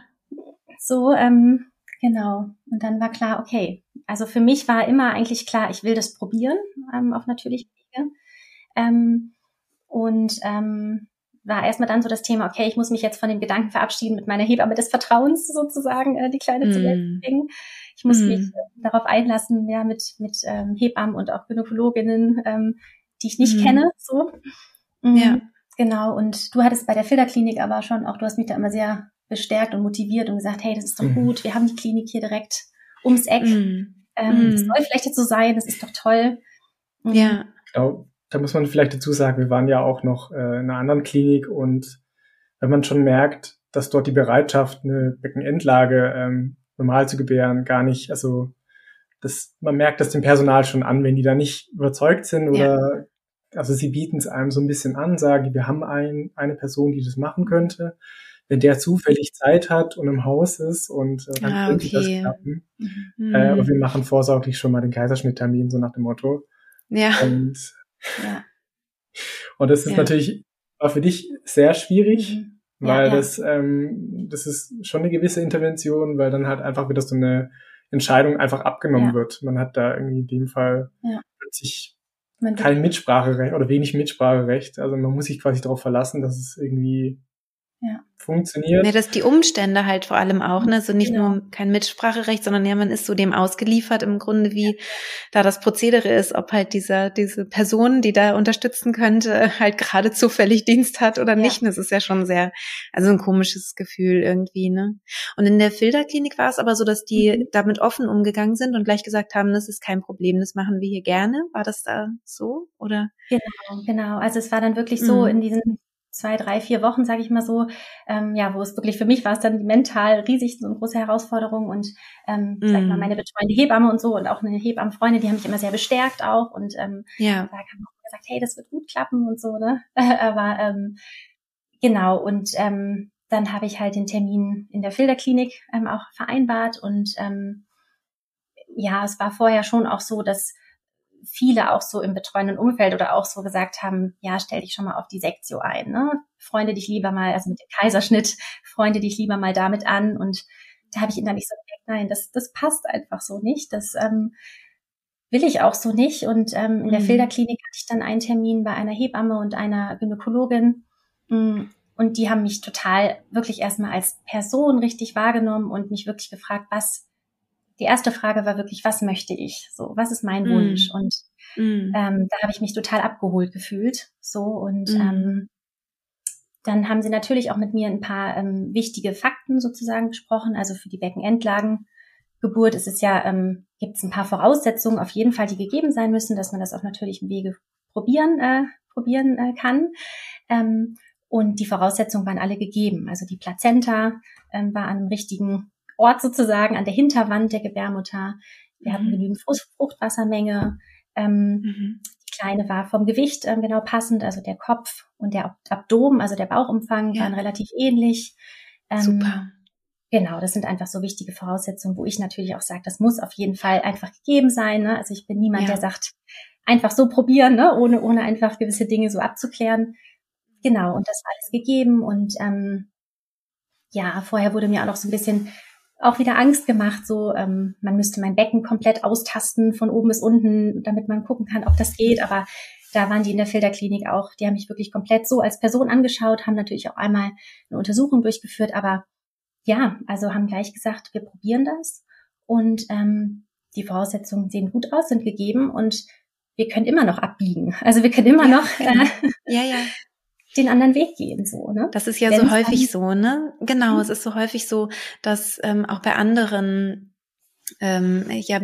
So, ähm, genau. Und dann war klar, okay. Also für mich war immer eigentlich klar, ich will das probieren ähm, auf natürliche Wege. Ähm, und ähm, war erstmal dann so das Thema, okay, ich muss mich jetzt von dem Gedanken verabschieden, mit meiner Hebamme des Vertrauens sozusagen äh, die Kleine mm. zu bringen. Ich muss mm. mich äh, darauf einlassen, ja, mit, mit ähm, Hebammen und auch Gynäkologinnen, ähm, die ich nicht mm. kenne, so. Mhm, ja. Genau, und du hattest bei der Filterklinik aber schon auch, du hast mich da immer sehr bestärkt und motiviert und gesagt, hey, das ist doch mhm. gut, wir haben die Klinik hier direkt ums Eck. Mm. Ähm, Das soll vielleicht jetzt so sein, das ist doch toll. Ja. Genau da muss man vielleicht dazu sagen, wir waren ja auch noch äh, in einer anderen Klinik und wenn man schon merkt, dass dort die Bereitschaft, eine Beckenendlage ähm, normal zu gebären, gar nicht, also das, man merkt das dem Personal schon an, wenn die da nicht überzeugt sind oder ja. Also sie bieten es einem so ein bisschen an, sagen, wir haben ein, eine Person, die das machen könnte. Wenn der zufällig Zeit hat und im Haus ist und äh, dann ah, könnte okay. das klappen. Mhm. Äh, aber wir machen vorsorglich schon mal den Kaiserschnitttermin, so nach dem Motto. Ja. Und ja. Und das ist ja. natürlich war für dich sehr schwierig, mhm. weil ja, das ähm, das ist schon eine gewisse Intervention, weil dann halt einfach wieder so eine Entscheidung einfach abgenommen wird. Man hat da irgendwie in dem Fall plötzlich kein Mitspracherecht oder wenig Mitspracherecht. Also man muss sich quasi darauf verlassen, dass es irgendwie ja. funktioniert. Ja, dass die Umstände halt vor allem auch, ne, so nicht genau. nur kein Mitspracherecht, sondern ja, man ist so dem ausgeliefert im Grunde, wie da das Prozedere ist, ob halt dieser, diese Person, die da unterstützen könnte, halt gerade zufällig Dienst hat oder ja. nicht. Das ist ja schon sehr, also ein komisches Gefühl irgendwie, ne. Und in der Filterklinik war es aber so, dass die mhm. damit offen umgegangen sind und gleich gesagt haben, das ist kein Problem, das machen wir hier gerne. War das da so, oder? Genau, genau. Also es war dann wirklich so mhm. in diesen zwei, drei, vier Wochen, sage ich mal so, ähm, ja, wo es wirklich für mich war es dann mental riesig so eine große Herausforderung und ähm, mm. sag mal, mhm. meine betreuende Hebamme und so und auch eine Hebammenfreundin, die haben mich immer sehr bestärkt auch und ähm, ja. da haben auch gesagt, hey, das wird gut klappen und so, ne? Aber ähm, genau und ähm, dann habe ich halt den Termin in der Filterklinik ähm, auch vereinbart und ähm, ja, es war vorher schon auch so, dass viele auch so im betreuenden Umfeld oder auch so gesagt haben, ja, stell dich schon mal auf die Sektio ein, ne? Freunde dich lieber mal, also mit dem Kaiserschnitt, freunde dich lieber mal damit an. Und da habe ich ihn dann nicht so gemerkt, nein, das, das passt einfach so nicht. Das ähm, will ich auch so nicht. Und ähm, in der mhm. Filterklinik hatte ich dann einen Termin bei einer Hebamme und einer Gynäkologin. Mm, und die haben mich total wirklich erstmal als Person richtig wahrgenommen und mich wirklich gefragt, was die erste Frage war wirklich, was möchte ich? So, was ist mein mm. Wunsch? Und mm. ähm, da habe ich mich total abgeholt gefühlt. So und mm. ähm, dann haben sie natürlich auch mit mir ein paar ähm, wichtige Fakten sozusagen besprochen. Also für die Beckenendlagengeburt ist es ja, ähm, gibt es ein paar Voraussetzungen auf jeden Fall, die gegeben sein müssen, dass man das auf natürlichem Wege probieren, äh, probieren äh, kann. Ähm, und die Voraussetzungen waren alle gegeben. Also die Plazenta ähm, war an einem richtigen Ort sozusagen an der Hinterwand der Gebärmutter. Wir mhm. hatten genügend Fruchtwassermenge. Ähm, mhm. Die Kleine war vom Gewicht ähm, genau passend, also der Kopf und der Abdomen, also der Bauchumfang ja. waren relativ ähnlich. Ähm, Super. Genau, das sind einfach so wichtige Voraussetzungen, wo ich natürlich auch sage, das muss auf jeden Fall einfach gegeben sein. Ne? Also ich bin niemand, ja. der sagt, einfach so probieren, ne? ohne, ohne einfach gewisse Dinge so abzuklären. Genau, und das war alles gegeben. Und ähm, ja, vorher wurde mir auch noch so ein bisschen auch wieder Angst gemacht, so ähm, man müsste mein Becken komplett austasten von oben bis unten, damit man gucken kann, ob das geht. Aber da waren die in der Filterklinik auch, die haben mich wirklich komplett so als Person angeschaut, haben natürlich auch einmal eine Untersuchung durchgeführt, aber ja, also haben gleich gesagt, wir probieren das und ähm, die Voraussetzungen sehen gut aus, sind gegeben und wir können immer noch abbiegen. Also wir können immer ja, noch genau. äh, ja, ja den anderen Weg gehen, so, ne? Das ist ja Wenn's so häufig so, ne? Genau, mhm. es ist so häufig so, dass ähm, auch bei anderen ähm, ja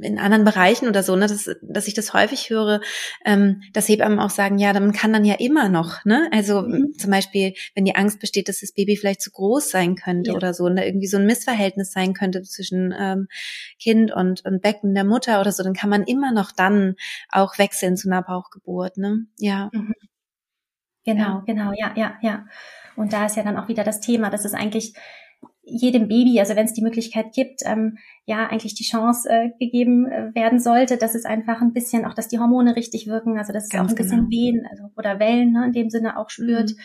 in anderen Bereichen oder so, ne, dass, dass ich das häufig höre, ähm, dass Hebammen auch sagen, ja, man kann dann ja immer noch, ne, also mhm. zum Beispiel, wenn die Angst besteht, dass das Baby vielleicht zu groß sein könnte ja. oder so, ne, irgendwie so ein Missverhältnis sein könnte zwischen ähm, Kind und, und Becken der Mutter oder so, dann kann man immer noch dann auch wechseln zu einer Bauchgeburt, ne, ja. Mhm. Genau, genau, ja, ja, ja. Und da ist ja dann auch wieder das Thema, dass es eigentlich jedem Baby, also wenn es die Möglichkeit gibt, ähm, ja, eigentlich die Chance äh, gegeben äh, werden sollte, dass es einfach ein bisschen, auch dass die Hormone richtig wirken, also dass es Ganz auch ein bisschen genau. Wehen also, oder Wellen ne, in dem Sinne auch spürt, mhm.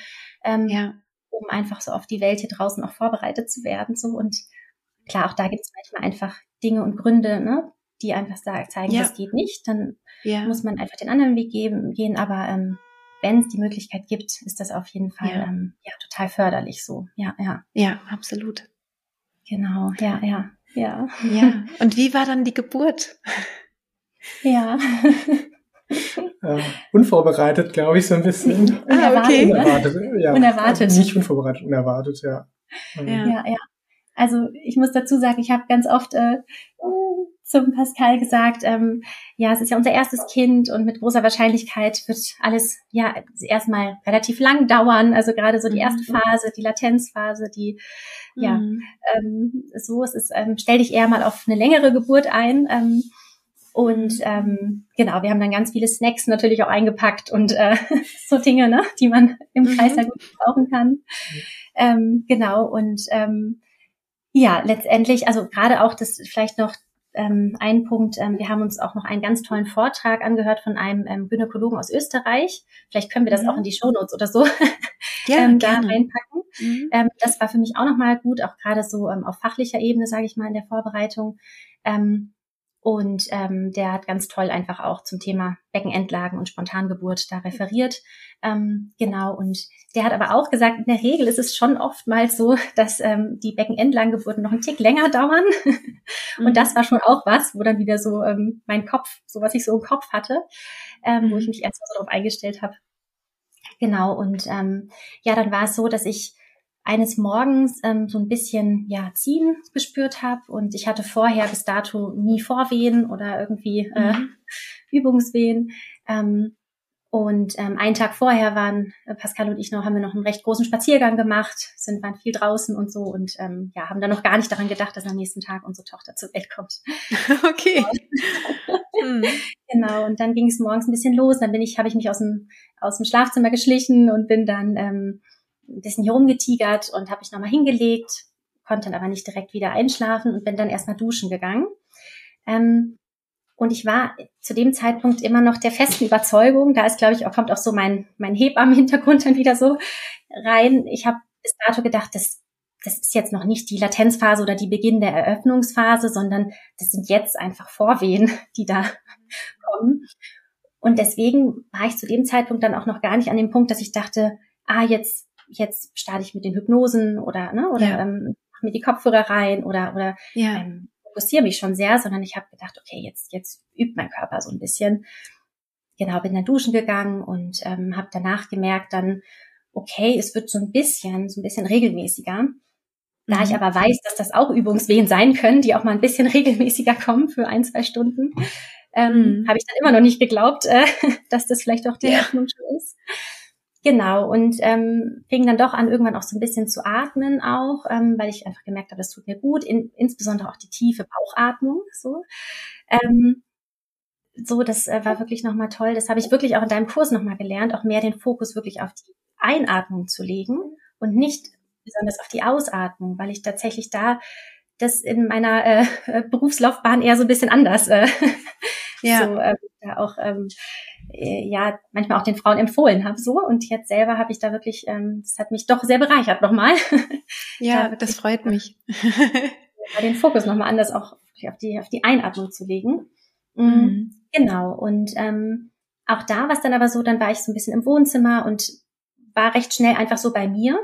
ähm, ja. um einfach so auf die Welt hier draußen auch vorbereitet zu werden. So Und klar, auch da gibt es manchmal einfach Dinge und Gründe, ne, die einfach sagen, zeigen, ja. das geht nicht. Dann ja. muss man einfach den anderen Weg geben, gehen, aber ähm, wenn es die Möglichkeit gibt, ist das auf jeden Fall ja. Ähm, ja total förderlich so. Ja, ja. Ja, absolut. Genau, ja, ja, ja. Ja. Und wie war dann die Geburt? Ja. äh, unvorbereitet, glaube ich, so ein bisschen. Ah, okay. Unerwartet, ja. Unerwartet. Nicht unvorbereitet, unerwartet, ja. Ja, ja. ja. Also ich muss dazu sagen, ich habe ganz oft äh, zum Pascal gesagt, ähm, ja, es ist ja unser erstes Kind und mit großer Wahrscheinlichkeit wird alles ja erstmal relativ lang dauern. Also gerade so die erste mhm. Phase, die Latenzphase, die ja mhm. ähm, so es ist, ähm, stell dich eher mal auf eine längere Geburt ein. Ähm, und ähm, genau, wir haben dann ganz viele Snacks natürlich auch eingepackt und äh, so Dinge, ne, die man im Kreis mhm. gut brauchen kann. Mhm. Ähm, genau, und ähm, ja, letztendlich, also gerade auch das vielleicht noch ähm, ein Punkt, ähm, wir haben uns auch noch einen ganz tollen Vortrag angehört von einem ähm, Gynäkologen aus Österreich. Vielleicht können wir das mhm. auch in die Shownotes oder so ja, ähm, da reinpacken. Mhm. Ähm, das war für mich auch nochmal gut, auch gerade so ähm, auf fachlicher Ebene, sage ich mal, in der Vorbereitung. Ähm, und ähm, der hat ganz toll einfach auch zum Thema Beckenendlagen und Spontangeburt da referiert. Ähm, genau, und der hat aber auch gesagt, in der Regel ist es schon oftmals so, dass ähm, die Beckenendlagengeburten noch einen Tick länger dauern. und mhm. das war schon auch was, wo dann wieder so ähm, mein Kopf, so was ich so im Kopf hatte, ähm, wo ich mhm. mich erstmal so darauf eingestellt habe. Genau, und ähm, ja, dann war es so, dass ich eines Morgens ähm, so ein bisschen ja ziehen gespürt habe und ich hatte vorher bis dato nie Vorwehen oder irgendwie äh, mhm. Übungswehen. Ähm, und ähm, einen Tag vorher waren äh, Pascal und ich noch, haben wir noch einen recht großen Spaziergang gemacht, sind waren viel draußen und so und ähm, ja, haben dann noch gar nicht daran gedacht, dass am nächsten Tag unsere Tochter zur Welt kommt. Okay. mhm. Genau. Und dann ging es morgens ein bisschen los. Dann bin ich, habe ich mich aus dem aus dem Schlafzimmer geschlichen und bin dann ähm, ein bisschen hier rumgetigert und habe mich nochmal hingelegt, konnte dann aber nicht direkt wieder einschlafen und bin dann erstmal duschen gegangen. Ähm, Und ich war zu dem Zeitpunkt immer noch der festen Überzeugung, da ist, glaube ich, auch kommt auch so mein, mein Hebammen-Hintergrund dann wieder so rein. Ich habe bis dato gedacht, das, das ist jetzt noch nicht die Latenzphase oder die Beginn der Eröffnungsphase, sondern das sind jetzt einfach Vorwehen, die da kommen. Und deswegen war ich zu dem Zeitpunkt dann auch noch gar nicht an dem Punkt, dass ich dachte, ah, jetzt, jetzt starte ich mit den Hypnosen oder, ne, oder ja. ähm, mach mir die Kopfhörer rein oder, oder ja. ähm, fokussiere mich schon sehr, sondern ich habe gedacht, okay, jetzt, jetzt übt mein Körper so ein bisschen. Genau, bin dann duschen gegangen und ähm, habe danach gemerkt dann, okay, es wird so ein bisschen, so ein bisschen regelmäßiger. Da mhm. ich aber weiß, dass das auch Übungswehen sein können, die auch mal ein bisschen regelmäßiger kommen für ein, zwei Stunden, ähm, mhm. habe ich dann immer noch nicht geglaubt, äh, dass das vielleicht auch die ja. Öffnung schon ist. Genau, und ähm, fing dann doch an, irgendwann auch so ein bisschen zu atmen auch, ähm, weil ich einfach gemerkt habe, das tut mir gut, in, insbesondere auch die tiefe Bauchatmung. So, ähm, so das äh, war wirklich nochmal toll. Das habe ich wirklich auch in deinem Kurs nochmal gelernt, auch mehr den Fokus wirklich auf die Einatmung zu legen und nicht besonders auf die Ausatmung, weil ich tatsächlich da das in meiner äh, Berufslaufbahn eher so ein bisschen anders äh, ja. so äh, da auch ähm, äh, ja manchmal auch den Frauen empfohlen habe so und jetzt selber habe ich da wirklich ähm, das hat mich doch sehr bereichert nochmal ja da das freut mich den Fokus nochmal anders auch auf die auf die Einatmung zu legen mm, mhm. genau und ähm, auch da war es dann aber so dann war ich so ein bisschen im Wohnzimmer und war recht schnell einfach so bei mir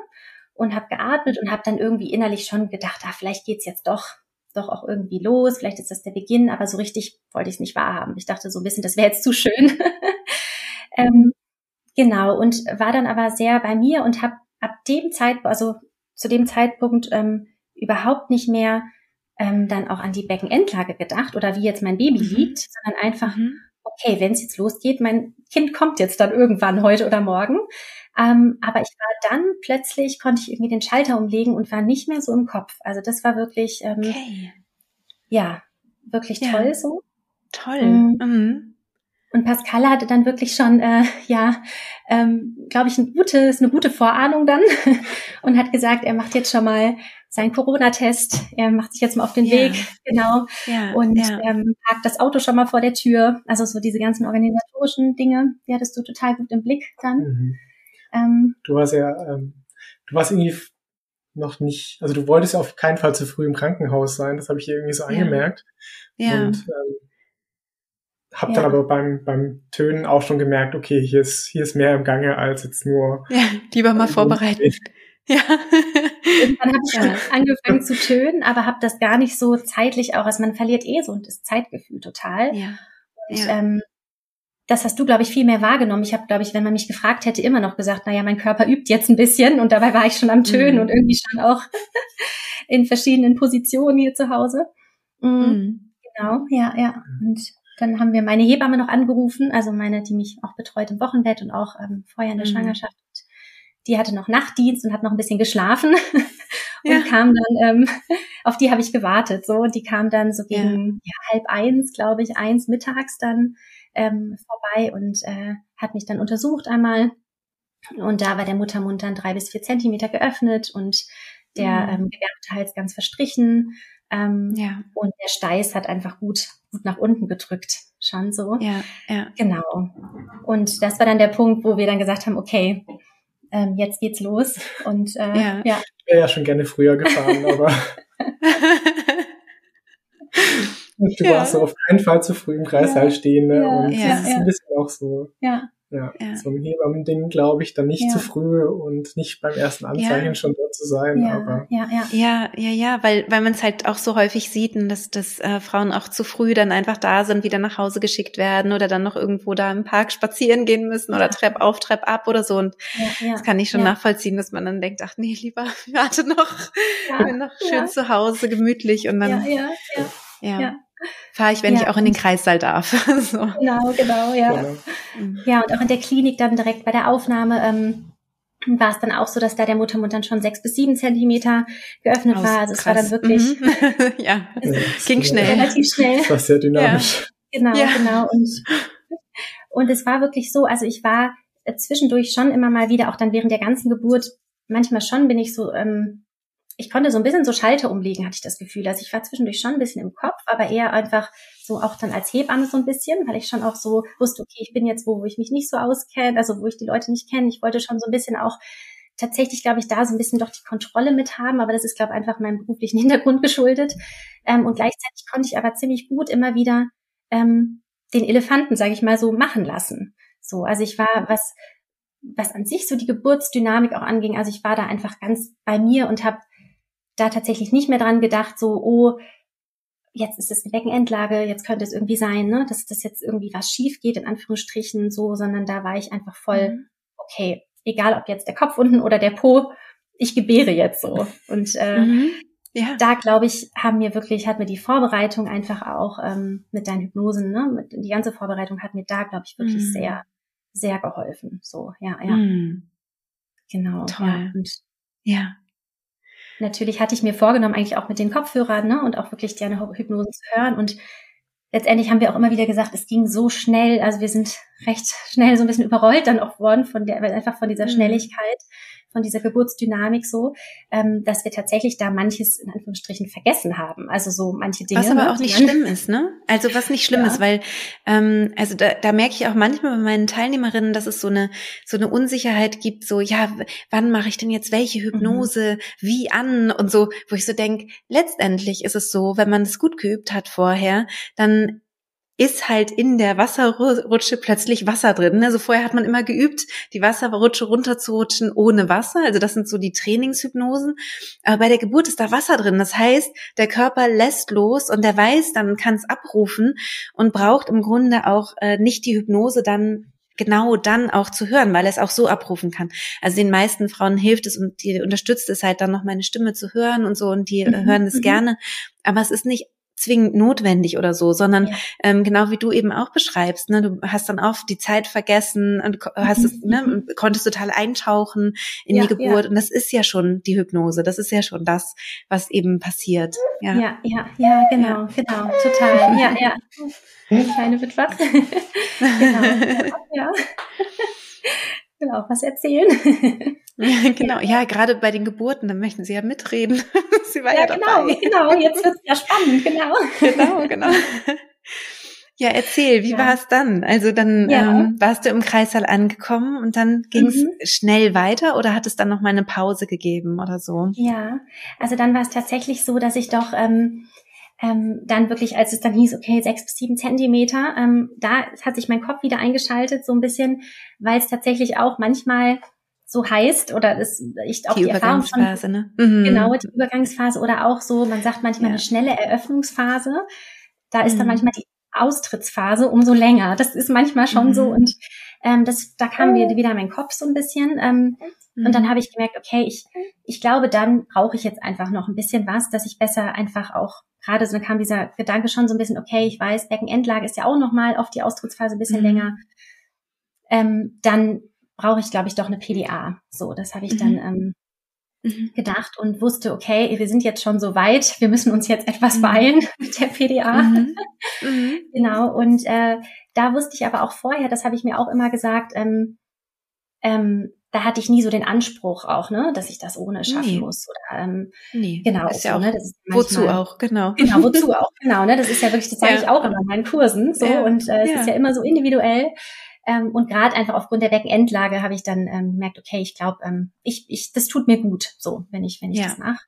und habe geatmet und habe dann irgendwie innerlich schon gedacht, ah, vielleicht geht's jetzt doch doch auch irgendwie los, vielleicht ist das der Beginn, aber so richtig wollte ich es nicht wahrhaben. Ich dachte so ein bisschen, das wäre jetzt zu schön. ähm, genau, und war dann aber sehr bei mir und habe ab dem Zeitpunkt, also zu dem Zeitpunkt ähm, überhaupt nicht mehr ähm, dann auch an die Beckenendlage gedacht oder wie jetzt mein Baby mhm. liegt, sondern einfach, mhm. okay, wenn es jetzt losgeht, mein Kind kommt jetzt dann irgendwann heute oder morgen. Ähm, aber ich war dann plötzlich, konnte ich irgendwie den Schalter umlegen und war nicht mehr so im Kopf. Also das war wirklich, ähm, okay. ja, wirklich ja. toll so. Toll. Ähm, mhm. Und Pascal hatte dann wirklich schon, äh, ja, ähm, glaube ich, ein gutes, eine gute Vorahnung dann und hat gesagt, er macht jetzt schon mal seinen Corona-Test. Er macht sich jetzt mal auf den ja. Weg, genau, ja, und ja. Ähm, parkt das Auto schon mal vor der Tür. Also so diese ganzen organisatorischen Dinge, die hattest du total gut im Blick dann. Mhm. Ähm, du warst ja, ähm, du warst irgendwie noch nicht, also du wolltest ja auf keinen Fall zu früh im Krankenhaus sein, das habe ich hier irgendwie so angemerkt. Ja. Und ähm, habe ja. dann aber beim, beim Tönen auch schon gemerkt, okay, hier ist, hier ist mehr im Gange als jetzt nur. Ja, lieber mal vorbereiten. Ja. Irgendwann habe ich ja. angefangen zu tönen, aber habe das gar nicht so zeitlich auch, also man verliert eh so das Zeitgefühl total. Ja. Und ja. Ähm, das hast du, glaube ich, viel mehr wahrgenommen. Ich habe, glaube ich, wenn man mich gefragt hätte, immer noch gesagt, naja, mein Körper übt jetzt ein bisschen und dabei war ich schon am Tönen mhm. und irgendwie schon auch in verschiedenen Positionen hier zu Hause. Mhm. Mhm. Genau, ja, ja. Und dann haben wir meine Hebamme noch angerufen, also meine, die mich auch betreut im Wochenbett und auch ähm, vorher in der mhm. Schwangerschaft. Die hatte noch Nachtdienst und hat noch ein bisschen geschlafen und ja. kam dann, ähm, auf die habe ich gewartet. So, und die kam dann so gegen ja. Ja, halb eins, glaube ich, eins mittags dann ähm, vorbei und äh, hat mich dann untersucht einmal. Und da war der Muttermund dann drei bis vier Zentimeter geöffnet und der mhm. ähm, Hals ganz verstrichen. Ähm, ja. Und der Steiß hat einfach gut, gut nach unten gedrückt. Schon so. Ja, ja. Genau. Und das war dann der Punkt, wo wir dann gesagt haben, okay, ähm, jetzt geht's los. Und äh, ja. ja. Ich wäre ja schon gerne früher gefahren, aber Du ja. warst so auf keinen Fall zu früh im Kreißsaal ja. stehen. Ne? Ja. Und ja. das ist ein bisschen auch so. Ja. Ja, ja. so ein Hebammen-Ding, glaube ich, dann nicht ja. zu früh und nicht beim ersten Anzeigen ja. schon dort zu sein. Ja, aber ja, ja, ja, ja, ja, weil weil man es halt auch so häufig sieht, dass dass äh, Frauen auch zu früh dann einfach da sind, wieder nach Hause geschickt werden oder dann noch irgendwo da im Park spazieren gehen müssen oder Trepp auf, Trepp ab oder so. Und das kann ich schon nachvollziehen, dass man dann denkt, ach nee, lieber warte noch, bin noch schön zu Hause, gemütlich und dann ja, ja, ja fahre ich, wenn ja. ich auch in den Kreissaal darf. so. Genau, genau, ja. Genau. Ja, und auch in der Klinik dann direkt bei der Aufnahme ähm, war es dann auch so, dass da der Muttermund dann schon sechs bis sieben Zentimeter geöffnet Aus, war. Also es war dann wirklich, mhm. ja, ging schnell. Relativ schnell. Das war sehr dynamisch. Ja. Genau, ja. genau. Und, und es war wirklich so, also ich war zwischendurch schon immer mal wieder, auch dann während der ganzen Geburt, manchmal schon bin ich so ähm, ich konnte so ein bisschen so Schalter umlegen, hatte ich das Gefühl. Also ich war zwischendurch schon ein bisschen im Kopf, aber eher einfach so auch dann als Hebamme so ein bisschen, weil ich schon auch so wusste, okay, ich bin jetzt wo, wo ich mich nicht so auskenne, also wo ich die Leute nicht kenne. Ich wollte schon so ein bisschen auch tatsächlich, glaube ich, da so ein bisschen doch die Kontrolle mit haben, aber das ist, glaube ich, einfach meinem beruflichen Hintergrund geschuldet. Ähm, und gleichzeitig konnte ich aber ziemlich gut immer wieder ähm, den Elefanten, sage ich mal, so machen lassen. So, also ich war, was was an sich so die Geburtsdynamik auch anging, also ich war da einfach ganz bei mir und habe da tatsächlich nicht mehr dran gedacht, so, oh, jetzt ist es eine Beckenendlage, jetzt könnte es irgendwie sein, ne, dass das jetzt irgendwie was schief geht, in Anführungsstrichen, so, sondern da war ich einfach voll, mhm. okay, egal ob jetzt der Kopf unten oder der Po, ich gebäre jetzt so. Und äh, mhm. ja. da, glaube ich, haben mir wirklich, hat mir die Vorbereitung einfach auch ähm, mit deinen Hypnosen, ne, mit, die ganze Vorbereitung hat mir da, glaube ich, wirklich mhm. sehr, sehr geholfen. So, ja, ja. Mhm. Genau. Toll. Ja. Und ja. Natürlich hatte ich mir vorgenommen, eigentlich auch mit den Kopfhörern ne, und auch wirklich deine Hypnose zu hören. Und letztendlich haben wir auch immer wieder gesagt, es ging so schnell. Also wir sind recht schnell so ein bisschen überrollt dann auch worden von der, einfach von dieser mhm. Schnelligkeit von dieser Geburtsdynamik so, ähm, dass wir tatsächlich da manches in Anführungsstrichen vergessen haben. Also so manche Dinge. Was aber ne, auch nicht schlimm ist, ne? Also was nicht schlimm ja. ist, weil ähm, also da, da merke ich auch manchmal bei meinen Teilnehmerinnen, dass es so eine so eine Unsicherheit gibt, so ja, wann mache ich denn jetzt welche Hypnose, mhm. wie an und so, wo ich so denke, letztendlich ist es so, wenn man es gut geübt hat vorher, dann ist halt in der Wasserrutsche plötzlich Wasser drin. Also vorher hat man immer geübt, die Wasserrutsche runterzurutschen ohne Wasser. Also das sind so die Trainingshypnosen. Aber bei der Geburt ist da Wasser drin. Das heißt, der Körper lässt los und der weiß, dann kann es abrufen und braucht im Grunde auch äh, nicht die Hypnose dann genau dann auch zu hören, weil er es auch so abrufen kann. Also den meisten Frauen hilft es und die unterstützt es halt dann noch meine Stimme zu hören und so und die mhm. hören es mhm. gerne. Aber es ist nicht zwingend notwendig oder so, sondern ja. ähm, genau wie du eben auch beschreibst, ne, du hast dann oft die Zeit vergessen und hast es, ne, mhm. konntest total eintauchen in ja, die Geburt ja. und das ist ja schon die Hypnose, das ist ja schon das, was eben passiert. Ja, ja, ja, ja genau, genau, total, ja, ja. Kleine wird wach. genau, ja. will auch was erzählen. Ja, genau, ja, gerade bei den Geburten, da möchten Sie ja mitreden. Sie war ja, ja genau, dabei. genau, jetzt wird es ja spannend, genau. Genau, genau. Ja, erzähl, wie ja. war es dann? Also dann ja. ähm, warst du im Kreissaal angekommen und dann ging es mhm. schnell weiter oder hat es dann noch mal eine Pause gegeben oder so? Ja, also dann war es tatsächlich so, dass ich doch ähm, ähm, dann wirklich, als es dann hieß, okay, sechs bis sieben Zentimeter, ähm, da hat sich mein Kopf wieder eingeschaltet, so ein bisschen, weil es tatsächlich auch manchmal so heißt oder das, ich auch die, die Erfahrung von, ne? Mhm. genau die Übergangsphase oder auch so, man sagt manchmal ja. eine schnelle Eröffnungsphase, da ist mhm. dann manchmal die Austrittsphase umso länger. Das ist manchmal schon mhm. so und ähm, das, da kam mir wieder mein Kopf so ein bisschen. Ähm, und dann mhm. habe ich gemerkt, okay, ich, ich glaube, dann brauche ich jetzt einfach noch ein bisschen was, dass ich besser einfach auch gerade so kam dieser Gedanke schon so ein bisschen, okay, ich weiß, Beckenendlage ist ja auch nochmal auf die Austrittsphase ein bisschen mhm. länger. Ähm, dann brauche ich, glaube ich, doch eine PDA. So, das habe ich mhm. dann ähm, mhm. gedacht und wusste, okay, wir sind jetzt schon so weit, wir müssen uns jetzt etwas mhm. beeilen mit der PDA. Mhm. Mhm. genau, und äh, da wusste ich aber auch vorher, das habe ich mir auch immer gesagt, ähm, ähm, da hatte ich nie so den Anspruch auch, ne, dass ich das ohne schaffen nee. muss. Oder, ähm, nee, genau. Ist ja auch, ne, ist manchmal, wozu auch, genau. Genau, wozu auch, genau. Ne, das ist ja wirklich, das sage ja. ich auch immer in meinen Kursen. So ja. und äh, es ja. ist ja immer so individuell. Ähm, und gerade einfach aufgrund der Beckenendlage habe ich dann ähm, gemerkt, okay, ich glaube, ähm, ich, ich, das tut mir gut, so, wenn ich, wenn ich das mache.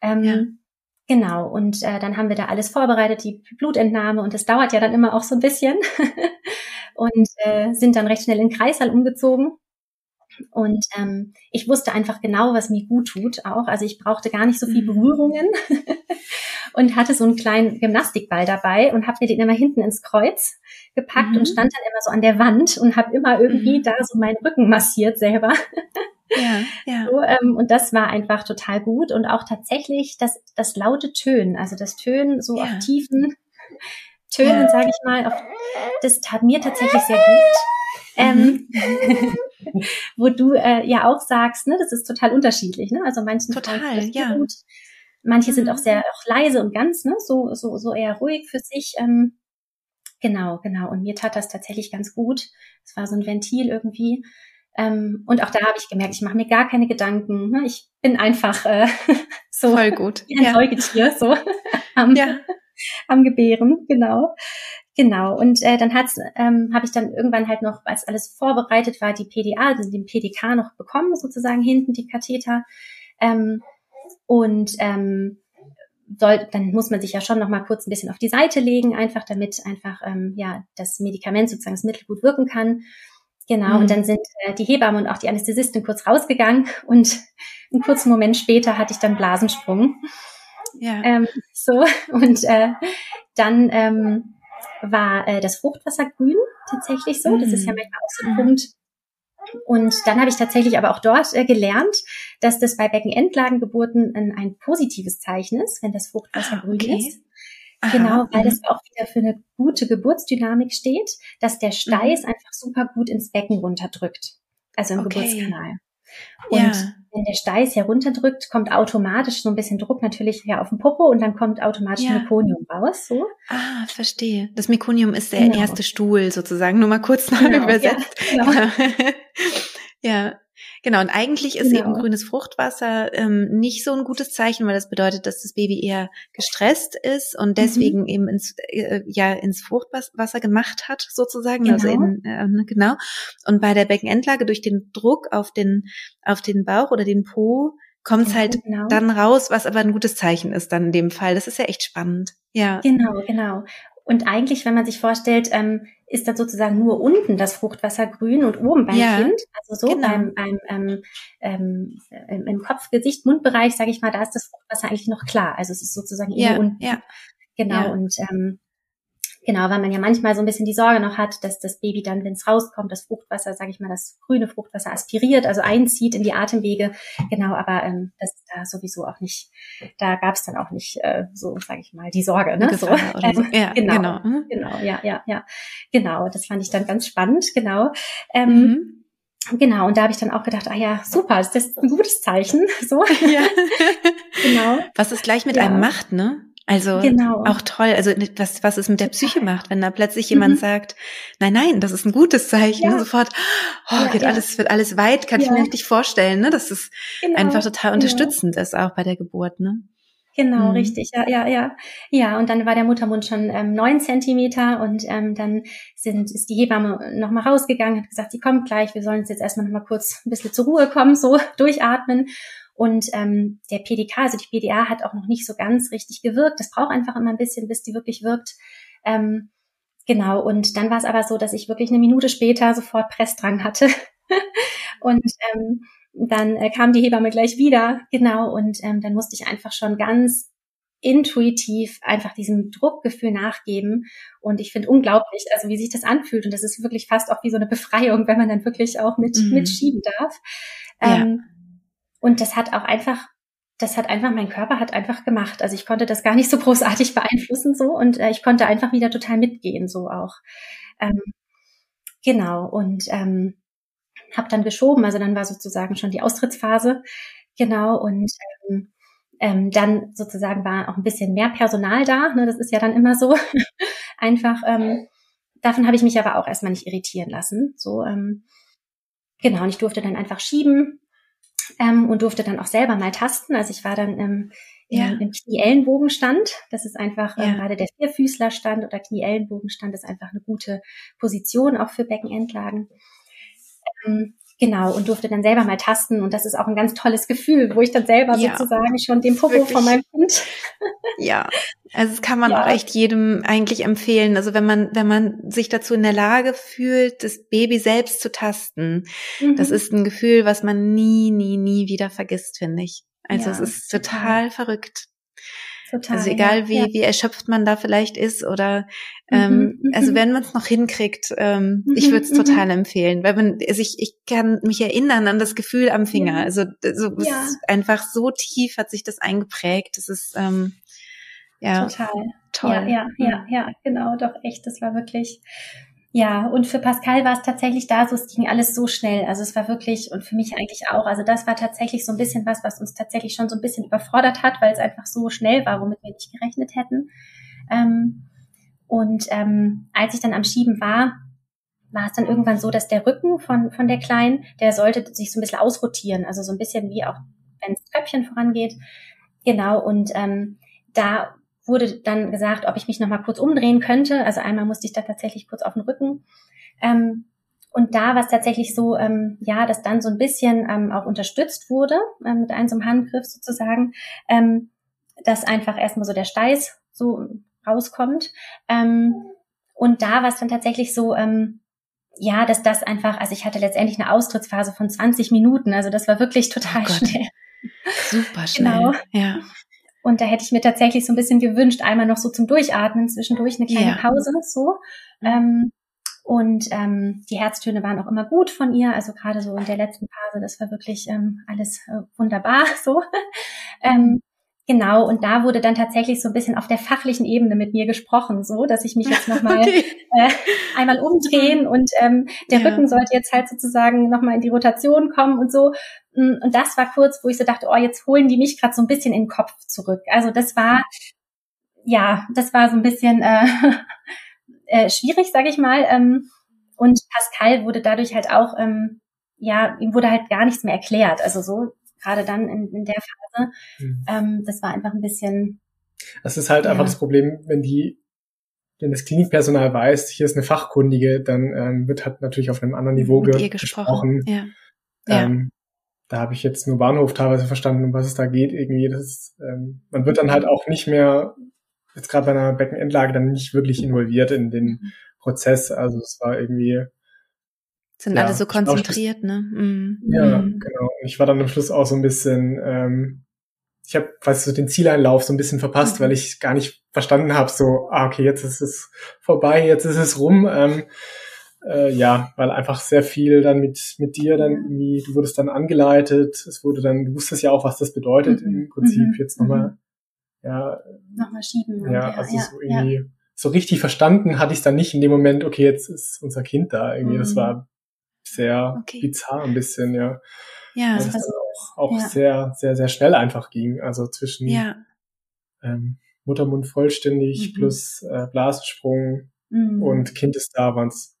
Ähm, Genau, und äh, dann haben wir da alles vorbereitet, die Blutentnahme, und das dauert ja dann immer auch so ein bisschen. und äh, sind dann recht schnell in den Kreißsaal umgezogen. Und ähm, ich wusste einfach genau, was mir gut tut auch. Also ich brauchte gar nicht so viel mhm. Berührungen und hatte so einen kleinen Gymnastikball dabei und habe mir den immer hinten ins Kreuz gepackt mhm. und stand dann immer so an der Wand und habe immer irgendwie mhm. da so meinen Rücken massiert selber. Ja, ja. So, ähm, und das war einfach total gut und auch tatsächlich das, das laute Tönen, also das Tönen so ja. auf tiefen Tönen, ja. sage ich mal, auf, das tat mir tatsächlich sehr gut. Ähm, mhm. wo du äh, ja auch sagst, ne, das ist total unterschiedlich, ne? Also manchen total, ja. gut, manche mhm. sind auch sehr auch leise und ganz, ne, so so so eher ruhig für sich. Ähm, genau, genau. Und mir tat das tatsächlich ganz gut. Es war so ein Ventil irgendwie. Ähm, und auch da habe ich gemerkt, ich mache mir gar keine Gedanken. Ne? Ich bin einfach äh, so Voll gut. wie ein ja. Säugetier, so am, ja. am Gebären, genau. Genau, und äh, dann hat's, ähm, habe ich dann irgendwann halt noch, als alles vorbereitet war, die PDA, also den PDK noch bekommen, sozusagen hinten die Katheter. Ähm, und ähm, soll, dann muss man sich ja schon noch mal kurz ein bisschen auf die Seite legen, einfach damit einfach ähm, ja das Medikament sozusagen das Mittel gut wirken kann. Genau, mhm. und dann sind äh, die Hebamme und auch die Anästhesistin kurz rausgegangen und einen kurzen Moment später hatte ich dann Blasensprung. Ja. Ähm, so, und äh, dann ähm, war äh, das Fruchtwasser grün tatsächlich so. Das ist ja mhm. manchmal auch so ein Punkt. Und dann habe ich tatsächlich aber auch dort äh, gelernt, dass das bei Beckenendlagengeburten ein, ein positives Zeichen ist, wenn das Fruchtwasser ah, grün okay. ist. Aha, genau, weil das mhm. auch wieder für eine gute Geburtsdynamik steht, dass der Steiß mhm. einfach super gut ins Becken runterdrückt. Also im okay. Geburtskanal. Und ja. wenn der Steiß herunterdrückt, kommt automatisch so ein bisschen Druck natürlich ja auf den Popo und dann kommt automatisch ja. Mekonium raus. So. Ah, verstehe. Das Mekonium ist der genau. erste Stuhl sozusagen. Nur mal kurz noch genau, übersetzt. Ja, genau. ja. Genau, und eigentlich ist genau. eben grünes Fruchtwasser ähm, nicht so ein gutes Zeichen, weil das bedeutet, dass das Baby eher gestresst ist und deswegen mhm. eben ins, äh, ja, ins Fruchtwasser gemacht hat, sozusagen. Also genau. Also in, äh, ne, genau. Und bei der Beckenendlage durch den Druck auf den, auf den Bauch oder den Po kommt es halt genau. dann raus, was aber ein gutes Zeichen ist dann in dem Fall. Das ist ja echt spannend. Ja. Genau, genau. Und eigentlich, wenn man sich vorstellt, ähm, ist dann sozusagen nur unten das Fruchtwasser grün und oben beim ja, Kind, also so genau. beim, beim ähm, ähm, im Kopf, Gesicht, Mundbereich, sage ich mal, da ist das Fruchtwasser eigentlich noch klar. Also es ist sozusagen ja, unten. Ja. Genau. Ja. Und ähm, Genau, weil man ja manchmal so ein bisschen die Sorge noch hat, dass das Baby dann, wenn es rauskommt, das Fruchtwasser, sage ich mal, das grüne Fruchtwasser aspiriert, also einzieht in die Atemwege. Genau, aber ähm, das ist da sowieso auch nicht, da gab es dann auch nicht so, so, sage ich mal, die Sorge. Ne? So. Ähm. Ja, genau, genau, mhm. genau, ja, ja, ja, genau. Das fand ich dann ganz spannend, genau. Ähm, mhm. Genau, und da habe ich dann auch gedacht, ah ja, super, ist das ein gutes Zeichen? So. Ja. genau. Was es gleich mit ja. einem macht, ne? Also genau. auch toll, also was, was es mit der Psyche macht, wenn da plötzlich jemand mhm. sagt, nein, nein, das ist ein gutes Zeichen, ja. sofort, oh, ja, geht ja. alles, wird alles weit, kann ich mir richtig vorstellen, ne, dass es genau. einfach total unterstützend ist, auch bei der Geburt, ne? Genau, mhm. richtig, ja, ja, ja. Ja, und dann war der Muttermund schon ähm, neun Zentimeter und ähm, dann sind, ist die Hebamme nochmal rausgegangen, hat gesagt, sie kommt gleich, wir sollen uns jetzt erstmal nochmal kurz ein bisschen zur Ruhe kommen, so durchatmen. Und ähm, der PDK, also die PDA, hat auch noch nicht so ganz richtig gewirkt. Das braucht einfach immer ein bisschen, bis die wirklich wirkt. Ähm, genau, und dann war es aber so, dass ich wirklich eine Minute später sofort Pressdrang hatte. und ähm, dann äh, kam die Hebamme gleich wieder, genau, und ähm, dann musste ich einfach schon ganz intuitiv einfach diesem Druckgefühl nachgeben. Und ich finde unglaublich, also wie sich das anfühlt. Und das ist wirklich fast auch wie so eine Befreiung, wenn man dann wirklich auch mit, mhm. mitschieben darf. Ja. Ähm, und das hat auch einfach, das hat einfach, mein Körper hat einfach gemacht. Also ich konnte das gar nicht so großartig beeinflussen so und äh, ich konnte einfach wieder total mitgehen so auch. Ähm, genau und ähm, habe dann geschoben. Also dann war sozusagen schon die Austrittsphase. Genau und ähm, ähm, dann sozusagen war auch ein bisschen mehr Personal da. Ne, das ist ja dann immer so einfach. Ähm, davon habe ich mich aber auch erstmal nicht irritieren lassen. So ähm, genau und ich durfte dann einfach schieben ähm, und durfte dann auch selber mal tasten. Also ich war dann ähm, ja. im, im Knie-Ellenbogenstand. Das ist einfach ähm, ja. ähm, gerade der Vierfüßlerstand oder Knie-Ellenbogenstand ist einfach eine gute Position auch für Beckenendlagen. Ähm, Genau, und durfte dann selber mal tasten. Und das ist auch ein ganz tolles Gefühl, wo ich dann selber ja, sozusagen schon den Popo von meinem Kind. ja, also das kann man ja. auch echt jedem eigentlich empfehlen. Also wenn man, wenn man sich dazu in der Lage fühlt, das Baby selbst zu tasten, mhm. das ist ein Gefühl, was man nie, nie, nie wieder vergisst, finde ich. Also ja, es ist total verrückt. Total, also egal wie, ja. wie erschöpft man da vielleicht ist oder ähm, mhm, also mhm. wenn man es noch hinkriegt, ähm, mhm, ich würde es mhm. total empfehlen, weil man, also ich, ich kann mich erinnern an das Gefühl am Finger. Also so ja. einfach so tief hat sich das eingeprägt. Das ist ähm, ja total toll. Ja, ja, ja, ja, genau, doch echt. Das war wirklich ja, und für Pascal war es tatsächlich da so, es ging alles so schnell. Also es war wirklich, und für mich eigentlich auch, also das war tatsächlich so ein bisschen was, was uns tatsächlich schon so ein bisschen überfordert hat, weil es einfach so schnell war, womit wir nicht gerechnet hätten. Ähm, und ähm, als ich dann am Schieben war, war es dann irgendwann so, dass der Rücken von, von der Kleinen, der sollte sich so ein bisschen ausrotieren, also so ein bisschen wie auch, wenn das Köpfchen vorangeht. Genau, und ähm, da wurde dann gesagt, ob ich mich nochmal kurz umdrehen könnte. Also einmal musste ich da tatsächlich kurz auf den Rücken. Ähm, und da war es tatsächlich so, ähm, ja, dass dann so ein bisschen ähm, auch unterstützt wurde, ähm, mit einem so einem Handgriff sozusagen, ähm, dass einfach erstmal so der Steiß so rauskommt. Ähm, und da war es dann tatsächlich so, ähm, ja, dass das einfach, also ich hatte letztendlich eine Austrittsphase von 20 Minuten, also das war wirklich total oh schnell. Super schnell. Genau. Ja. Und da hätte ich mir tatsächlich so ein bisschen gewünscht, einmal noch so zum Durchatmen, zwischendurch eine kleine ja. Pause, so. Ähm, und ähm, die Herztöne waren auch immer gut von ihr, also gerade so in der letzten Phase, das war wirklich ähm, alles äh, wunderbar so. ähm, Genau, und da wurde dann tatsächlich so ein bisschen auf der fachlichen Ebene mit mir gesprochen, so dass ich mich jetzt nochmal okay. äh, einmal umdrehen und ähm, der ja. Rücken sollte jetzt halt sozusagen nochmal in die Rotation kommen und so. Mm, und das war kurz, wo ich so dachte, oh, jetzt holen die mich gerade so ein bisschen in den Kopf zurück. Also das war, ja, das war so ein bisschen äh, äh, schwierig, sage ich mal. Ähm, und Pascal wurde dadurch halt auch, ähm, ja, ihm wurde halt gar nichts mehr erklärt. Also so gerade dann in, in der Phase. Mhm. Ähm, das war einfach ein bisschen. Das ist halt ja. einfach das Problem, wenn die, wenn das Klinikpersonal weiß, hier ist eine Fachkundige, dann ähm, wird halt natürlich auf einem anderen Niveau ge gesprochen. gesprochen. Ja. Ähm, da habe ich jetzt nur Bahnhof teilweise verstanden, um was es da geht. Irgendwie, das ist, ähm, man wird dann halt auch nicht mehr, jetzt gerade bei einer Beckenendlage, dann nicht wirklich involviert in den mhm. Prozess. Also es war irgendwie, sind ja, alle so konzentriert, glaub, ne? Mm. Ja, mm. genau. Ich war dann am Schluss auch so ein bisschen, ähm, ich habe quasi so den Zieleinlauf so ein bisschen verpasst, mhm. weil ich gar nicht verstanden habe, so, ah, okay, jetzt ist es vorbei, jetzt ist es rum. Ähm, äh, ja, weil einfach sehr viel dann mit, mit dir dann irgendwie, du wurdest dann angeleitet, es wurde dann, du wusstest ja auch, was das bedeutet mhm. im Prinzip, mhm. jetzt nochmal, mhm. ja. Nochmal schieben. Ja, also ja, so irgendwie, ja. so richtig verstanden hatte ich es dann nicht in dem Moment, okay, jetzt ist unser Kind da irgendwie, das mhm. war sehr okay. bizarr ein bisschen, ja. Ja, das also, auch, auch ja. sehr, sehr, sehr schnell einfach ging. Also zwischen ja. ähm, Muttermund vollständig mhm. plus äh, Blasensprung mhm. und Kind ist da, waren es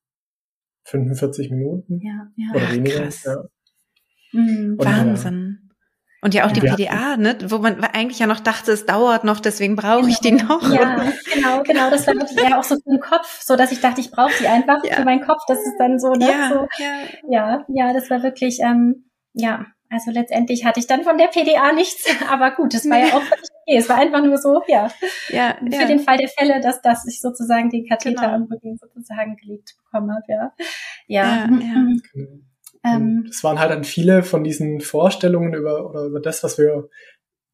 45 Minuten ja, ja. oder weniger. Krass. Ja. Mhm, Wahnsinn. Und ja auch die ja. PDA, ne, wo man eigentlich ja noch dachte, es dauert noch, deswegen brauche genau. ich die genau. noch. Ja, genau, genau. Das war wirklich eher auch so für den Kopf, so dass ich dachte, ich brauche die einfach ja. für meinen Kopf. Das ist dann so, ne? Ja, so, ja. ja, das war wirklich, ähm, ja, also letztendlich hatte ich dann von der PDA nichts, aber gut, es war ja auch völlig okay. Es war einfach nur so, ja, ja für ja. den Fall der Fälle, dass, dass ich sozusagen den Katheter genau. am Rücken sozusagen gelegt bekommen habe, ja. Ja, ja, ja. Mhm. Ähm, das waren halt dann viele von diesen Vorstellungen über, oder über das, was wir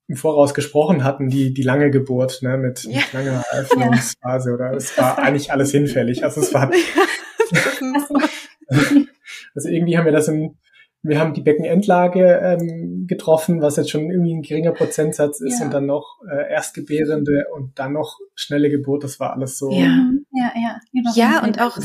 im Voraus gesprochen hatten, die, die lange Geburt, ne, mit, ja. mit langer Eröffnungsphase, oder es war eigentlich alles hinfällig. Also es war, also irgendwie haben wir das in, wir haben die Beckenendlage ähm, getroffen, was jetzt schon irgendwie ein geringer Prozentsatz ist ja. und dann noch äh, Erstgebärende und dann noch schnelle Geburt, das war alles so. Ja, ja, ja. Ja, und auch,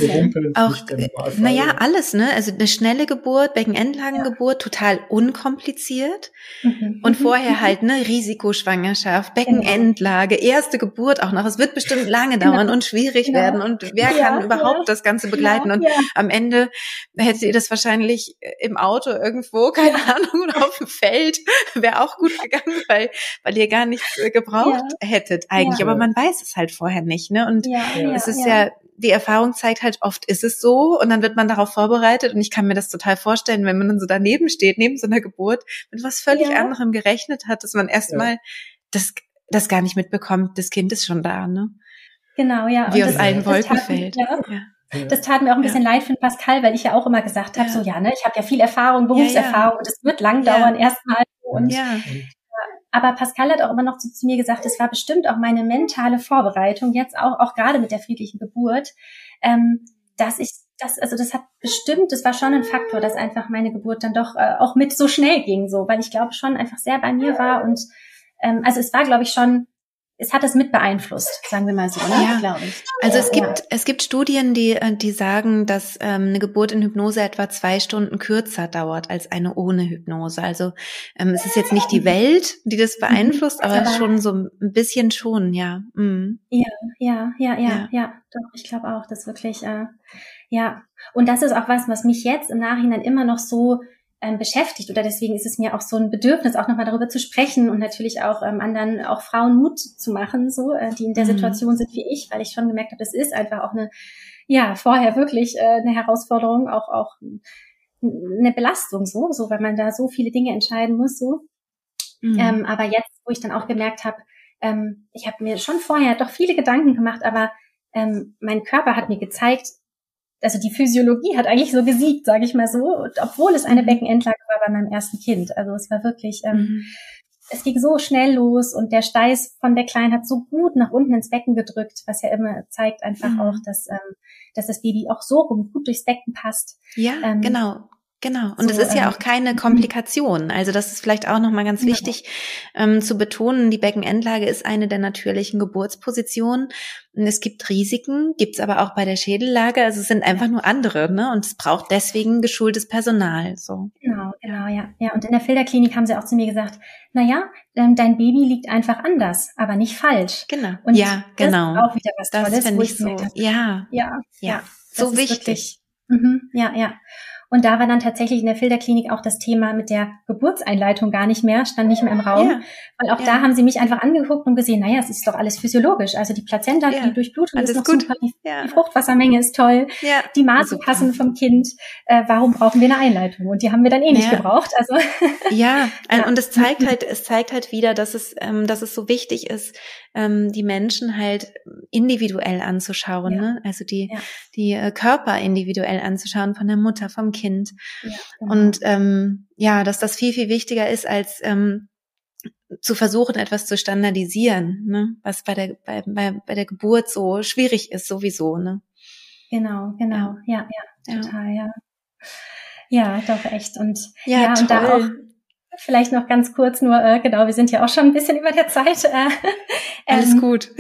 auch naja, alles, ne? Also eine schnelle Geburt, Beckenendlagengeburt, ja. total unkompliziert. Mhm. Und vorher mhm. halt, ne, Risikoschwangerschaft, genau. Beckenendlage, erste Geburt auch noch. Es wird bestimmt lange genau. dauern genau. und schwierig genau. werden. Und wer kann überhaupt das Ganze begleiten? Und am Ende hättet ihr das wahrscheinlich im Auto irgendwo, keine ja. Ahnung, oder auf dem Feld, wäre auch gut gegangen, weil, weil ihr gar nichts äh, gebraucht ja. hättet eigentlich. Ja. Aber man weiß es halt vorher nicht, ne? Und es ist ja, die Erfahrung zeigt halt, oft ist es so und dann wird man darauf vorbereitet und ich kann mir das total vorstellen, wenn man dann so daneben steht, neben so einer Geburt, mit was völlig anderem gerechnet hat, dass man erstmal das, das gar nicht mitbekommt, das Kind ist schon da, ne? Genau, ja. Wie und aus das, allen Wolken fällt. Ja. Das tat mir auch ein bisschen ja. leid für Pascal, weil ich ja auch immer gesagt habe, ja. so ja, ne, ich habe ja viel Erfahrung, Berufserfahrung ja, und es wird lang dauern erstmal. Und ja. Aber Pascal hat auch immer noch zu, zu mir gesagt, es war bestimmt auch meine mentale Vorbereitung, jetzt auch, auch gerade mit der friedlichen Geburt, ähm, dass ich das, also das hat bestimmt, das war schon ein Faktor, dass einfach meine Geburt dann doch äh, auch mit so schnell ging, so, weil ich glaube schon einfach sehr bei mir war und ähm, also es war, glaube ich, schon es hat es mit beeinflusst, sagen wir mal so, ne? ja. glaube ich. Also es gibt ja. es gibt Studien, die äh, die sagen, dass ähm, eine Geburt in Hypnose etwa zwei Stunden kürzer dauert als eine ohne Hypnose. Also ähm, es ist jetzt nicht die Welt, die das beeinflusst, aber, aber schon so ein bisschen schon, ja. Mhm. Ja, ja, ja, ja, ja, ja. Doch, ich glaube auch, dass wirklich äh, Ja, und das ist auch was, was mich jetzt im Nachhinein immer noch so ähm, beschäftigt oder deswegen ist es mir auch so ein Bedürfnis, auch nochmal darüber zu sprechen und natürlich auch ähm, anderen, auch Frauen Mut zu machen, so, äh, die in der mhm. Situation sind wie ich, weil ich schon gemerkt habe, das ist einfach auch eine, ja, vorher wirklich äh, eine Herausforderung, auch, auch eine Belastung, so, so, weil man da so viele Dinge entscheiden muss, so. Mhm. Ähm, aber jetzt, wo ich dann auch gemerkt habe, ähm, ich habe mir schon vorher doch viele Gedanken gemacht, aber ähm, mein Körper hat mir gezeigt, also die Physiologie hat eigentlich so gesiegt, sage ich mal so, obwohl es eine mhm. Beckenendlage war bei meinem ersten Kind. Also es war wirklich, ähm, mhm. es ging so schnell los und der Steiß von der Kleinen hat so gut nach unten ins Becken gedrückt, was ja immer zeigt einfach mhm. auch, dass, ähm, dass das Baby auch so rum gut durchs Becken passt. Ja, ähm, genau. Genau. Und es so, ist ja ähm, auch keine mhm. Komplikation. Also das ist vielleicht auch nochmal ganz wichtig ähm, zu betonen. Die Beckenendlage ist eine der natürlichen Geburtspositionen. Es gibt Risiken, gibt's aber auch bei der Schädellage. Also es sind einfach nur andere, ne? Und es braucht deswegen geschultes Personal. So. Genau, genau, ja. Ja. Und in der Filterklinik haben sie auch zu mir gesagt, na ja, ähm, dein Baby liegt einfach anders, aber nicht falsch. Genau. Und ja, genau. auch wieder was das Tolles, wo ich so, ja, ja, ja, so wichtig. Mhm, ja, ja. Und da war dann tatsächlich in der Filterklinik auch das Thema mit der Geburtseinleitung gar nicht mehr, stand nicht mehr im Raum. Ja. Weil auch ja. da haben sie mich einfach angeguckt und gesehen, naja, es ist doch alles physiologisch. Also die Plazenta, ja. die Durchblutung alles ist noch gut. super, die, die, Fruchtwassermenge ist toll, die Maße passen vom Kind. Äh, warum brauchen wir eine Einleitung? Und die haben wir dann eh nicht gebraucht. Also ja, und es zeigt halt, es zeigt halt wieder, dass es, ähm, dass es so wichtig ist, ähm, die Menschen halt individuell anzuschauen, ja. ne? also die, ja. die äh, Körper individuell anzuschauen von der Mutter, vom Kind. Ja, genau. Und ähm, ja, dass das viel, viel wichtiger ist, als ähm, zu versuchen, etwas zu standardisieren, ne? was bei der, bei, bei, bei der Geburt so schwierig ist, sowieso. Ne? Genau, genau, ja, ja, total, ja. Ja, doch, echt. Und ja, ja und da auch Vielleicht noch ganz kurz nur, äh, genau, wir sind ja auch schon ein bisschen über der Zeit. Äh, Alles ähm, gut.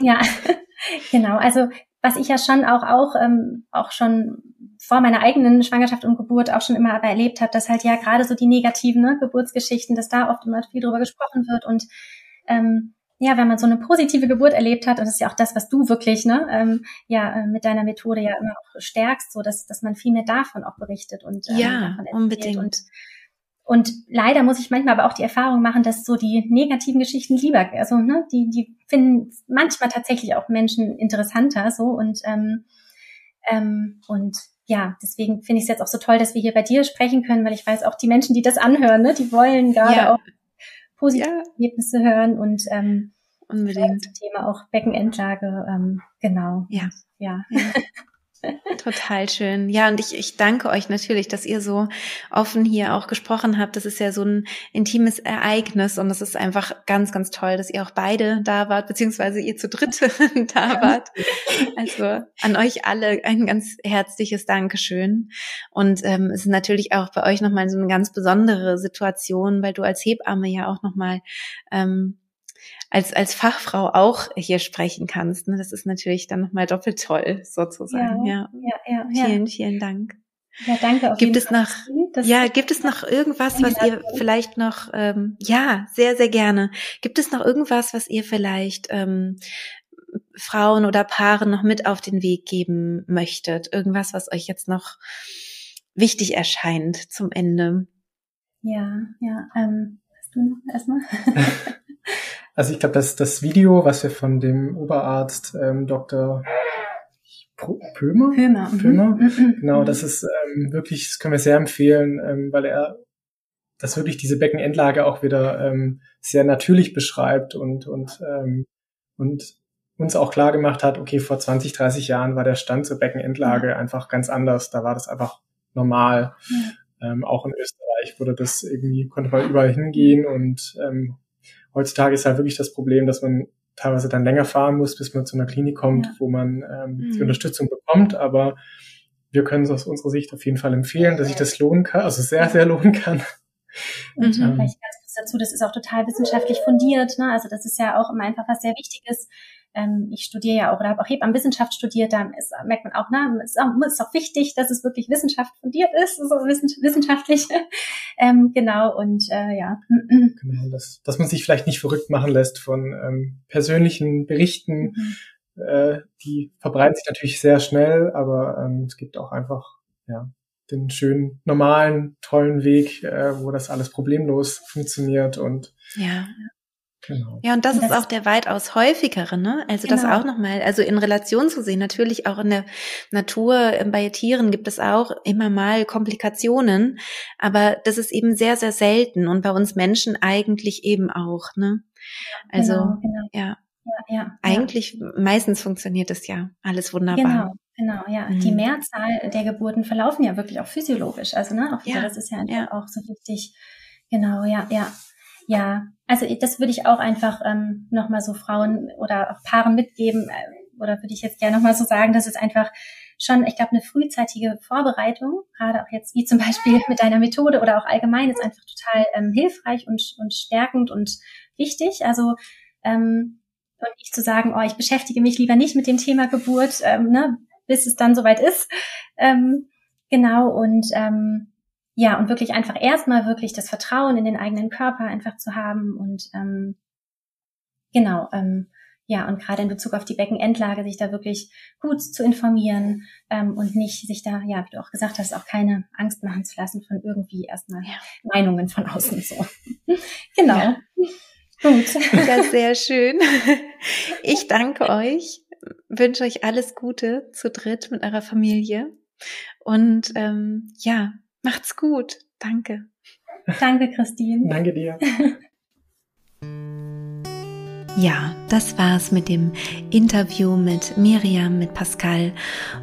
Ja, genau. Also was ich ja schon auch auch ähm, auch schon vor meiner eigenen Schwangerschaft und Geburt auch schon immer aber erlebt habe, dass halt ja gerade so die negativen ne, Geburtsgeschichten, dass da oft immer viel drüber gesprochen wird und ähm, ja, wenn man so eine positive Geburt erlebt hat, und das ist ja auch das, was du wirklich, ne, ähm, ja, äh, mit deiner Methode ja immer auch stärkst, so dass, dass man viel mehr davon auch berichtet und ähm, ja, unbedingt. Und und leider muss ich manchmal aber auch die Erfahrung machen, dass so die negativen Geschichten lieber, also ne, die, die finden manchmal tatsächlich auch Menschen interessanter so und ähm, ähm, und ja, deswegen finde ich es jetzt auch so toll, dass wir hier bei dir sprechen können, weil ich weiß auch die Menschen, die das anhören, ne, die wollen gerade ja. auch positive ja. Ergebnisse hören und ähm, unbedingt das Thema auch Beckenendlage, ähm, genau. Ja, ja. ja. Total schön. Ja, und ich, ich danke euch natürlich, dass ihr so offen hier auch gesprochen habt. Das ist ja so ein intimes Ereignis und es ist einfach ganz, ganz toll, dass ihr auch beide da wart, beziehungsweise ihr zu dritt da wart. Also an euch alle ein ganz herzliches Dankeschön. Und ähm, es ist natürlich auch bei euch nochmal so eine ganz besondere Situation, weil du als Hebamme ja auch nochmal ähm, als, als Fachfrau auch hier sprechen kannst. Ne? Das ist natürlich dann nochmal doppelt toll, sozusagen. Ja, ja, ja. ja vielen, vielen Dank. Ja, danke. Auf gibt es noch, ja, gibt es noch irgendwas, was ihr vielleicht noch, ähm, ja, sehr, sehr gerne. Gibt es noch irgendwas, was ihr vielleicht ähm, Frauen oder Paaren noch mit auf den Weg geben möchtet? Irgendwas, was euch jetzt noch wichtig erscheint zum Ende? Ja, ja. Ähm, hast du noch erstmal? Also ich glaube, dass das Video, was wir von dem Oberarzt ähm, Dr. Pömer? Pömer. Mhm. Pömer. Mhm. Genau, das ist ähm, wirklich, das können wir sehr empfehlen, ähm, weil er das wirklich diese Beckenendlage auch wieder ähm, sehr natürlich beschreibt und und ähm, und uns auch klar gemacht hat, okay, vor 20, 30 Jahren war der Stand zur Beckenendlage ja. einfach ganz anders. Da war das einfach normal. Ja. Ähm, auch in Österreich wurde das irgendwie, konnte man überall hingehen und ähm, heutzutage ist halt wirklich das Problem, dass man teilweise dann länger fahren muss, bis man zu einer Klinik kommt, ja. wo man ähm, mhm. die Unterstützung bekommt. Aber wir können es aus unserer Sicht auf jeden Fall empfehlen, dass sich das lohnen kann, also sehr, sehr lohnen kann. Und mhm. vielleicht ganz kurz dazu, das ist auch total wissenschaftlich fundiert. Ne? Also das ist ja auch immer einfach was sehr Wichtiges, ähm, ich studiere ja auch oder habe auch Hebammenwissenschaft studiert, da ist, merkt man auch, ne, ist auch, ist auch wichtig, dass es wirklich Wissenschaft fundiert ist, so wissenschaftlich. ähm, genau, und äh, ja. Genau, dass, dass man sich vielleicht nicht verrückt machen lässt von ähm, persönlichen Berichten. Mhm. äh, die verbreiten sich natürlich sehr schnell, aber ähm, es gibt auch einfach ja den schönen, normalen, tollen Weg, äh, wo das alles problemlos funktioniert und ja. Genau. Ja, und das, das ist auch der weitaus häufigere, ne? Also genau. das auch nochmal, also in Relation zu sehen, natürlich auch in der Natur, äh, bei Tieren gibt es auch immer mal Komplikationen, aber das ist eben sehr, sehr selten und bei uns Menschen eigentlich eben auch, ne? Also, genau, genau. ja. Ja, ja, Eigentlich ja. meistens funktioniert das ja alles wunderbar. Genau, genau, ja. Mhm. Die Mehrzahl der Geburten verlaufen ja wirklich auch physiologisch. Also, ne, auch wieder, das ist ja, ja auch so wichtig. Genau, ja, ja. Ja, also das würde ich auch einfach ähm, nochmal so Frauen oder auch Paaren mitgeben, äh, oder würde ich jetzt gerne nochmal so sagen, dass es einfach schon, ich glaube, eine frühzeitige Vorbereitung, gerade auch jetzt wie zum Beispiel mit deiner Methode oder auch allgemein, ist einfach total ähm, hilfreich und, und stärkend und wichtig. Also ähm, und nicht zu sagen, oh, ich beschäftige mich lieber nicht mit dem Thema Geburt, ähm, ne, bis es dann soweit ist. Ähm, genau, und ähm, ja, und wirklich einfach erstmal wirklich das Vertrauen in den eigenen Körper einfach zu haben und ähm, genau, ähm, ja, und gerade in Bezug auf die Beckenendlage sich da wirklich gut zu informieren ähm, und nicht sich da, ja, wie du auch gesagt hast, auch keine Angst machen zu lassen von irgendwie erstmal ja. Meinungen von außen so. genau. Ja. Gut. Ja, sehr schön. Ich danke euch, wünsche euch alles Gute zu dritt mit eurer Familie und ähm, ja, Macht's gut. Danke. Danke, Christine. Danke dir. Ja, das war's mit dem Interview mit Miriam, mit Pascal.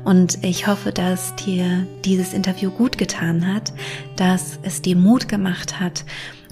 Und ich hoffe, dass dir dieses Interview gut getan hat, dass es dir Mut gemacht hat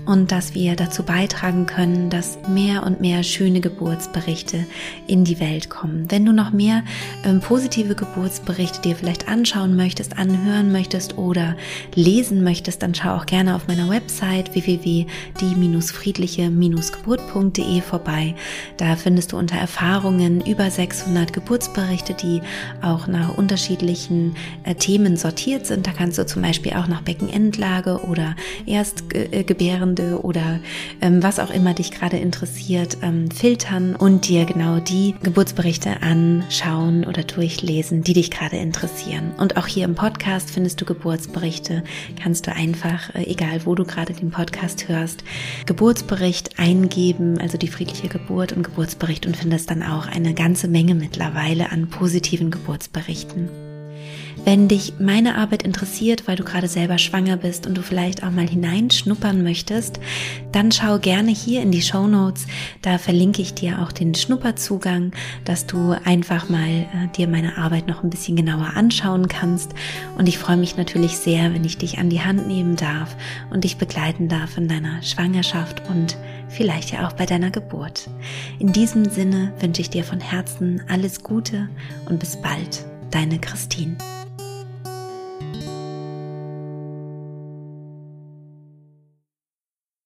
und dass wir dazu beitragen können, dass mehr und mehr schöne Geburtsberichte in die Welt kommen. Wenn du noch mehr ähm, positive Geburtsberichte dir vielleicht anschauen möchtest, anhören möchtest oder lesen möchtest, dann schau auch gerne auf meiner Website www.die-friedliche-geburt.de vorbei. Da findest du unter Erfahrungen über 600 Geburtsberichte, die auch nach unterschiedlichen äh, Themen sortiert sind. Da kannst du zum Beispiel auch nach Beckenendlage oder Erstgebären Spannende oder ähm, was auch immer dich gerade interessiert, ähm, filtern und dir genau die Geburtsberichte anschauen oder durchlesen, die dich gerade interessieren. Und auch hier im Podcast findest du Geburtsberichte. Kannst du einfach, äh, egal wo du gerade den Podcast hörst, Geburtsbericht eingeben, also die friedliche Geburt und Geburtsbericht und findest dann auch eine ganze Menge mittlerweile an positiven Geburtsberichten. Wenn dich meine Arbeit interessiert, weil du gerade selber schwanger bist und du vielleicht auch mal hineinschnuppern möchtest, dann schau gerne hier in die Show Notes. Da verlinke ich dir auch den Schnupperzugang, dass du einfach mal äh, dir meine Arbeit noch ein bisschen genauer anschauen kannst. Und ich freue mich natürlich sehr, wenn ich dich an die Hand nehmen darf und dich begleiten darf in deiner Schwangerschaft und vielleicht ja auch bei deiner Geburt. In diesem Sinne wünsche ich dir von Herzen alles Gute und bis bald, deine Christine.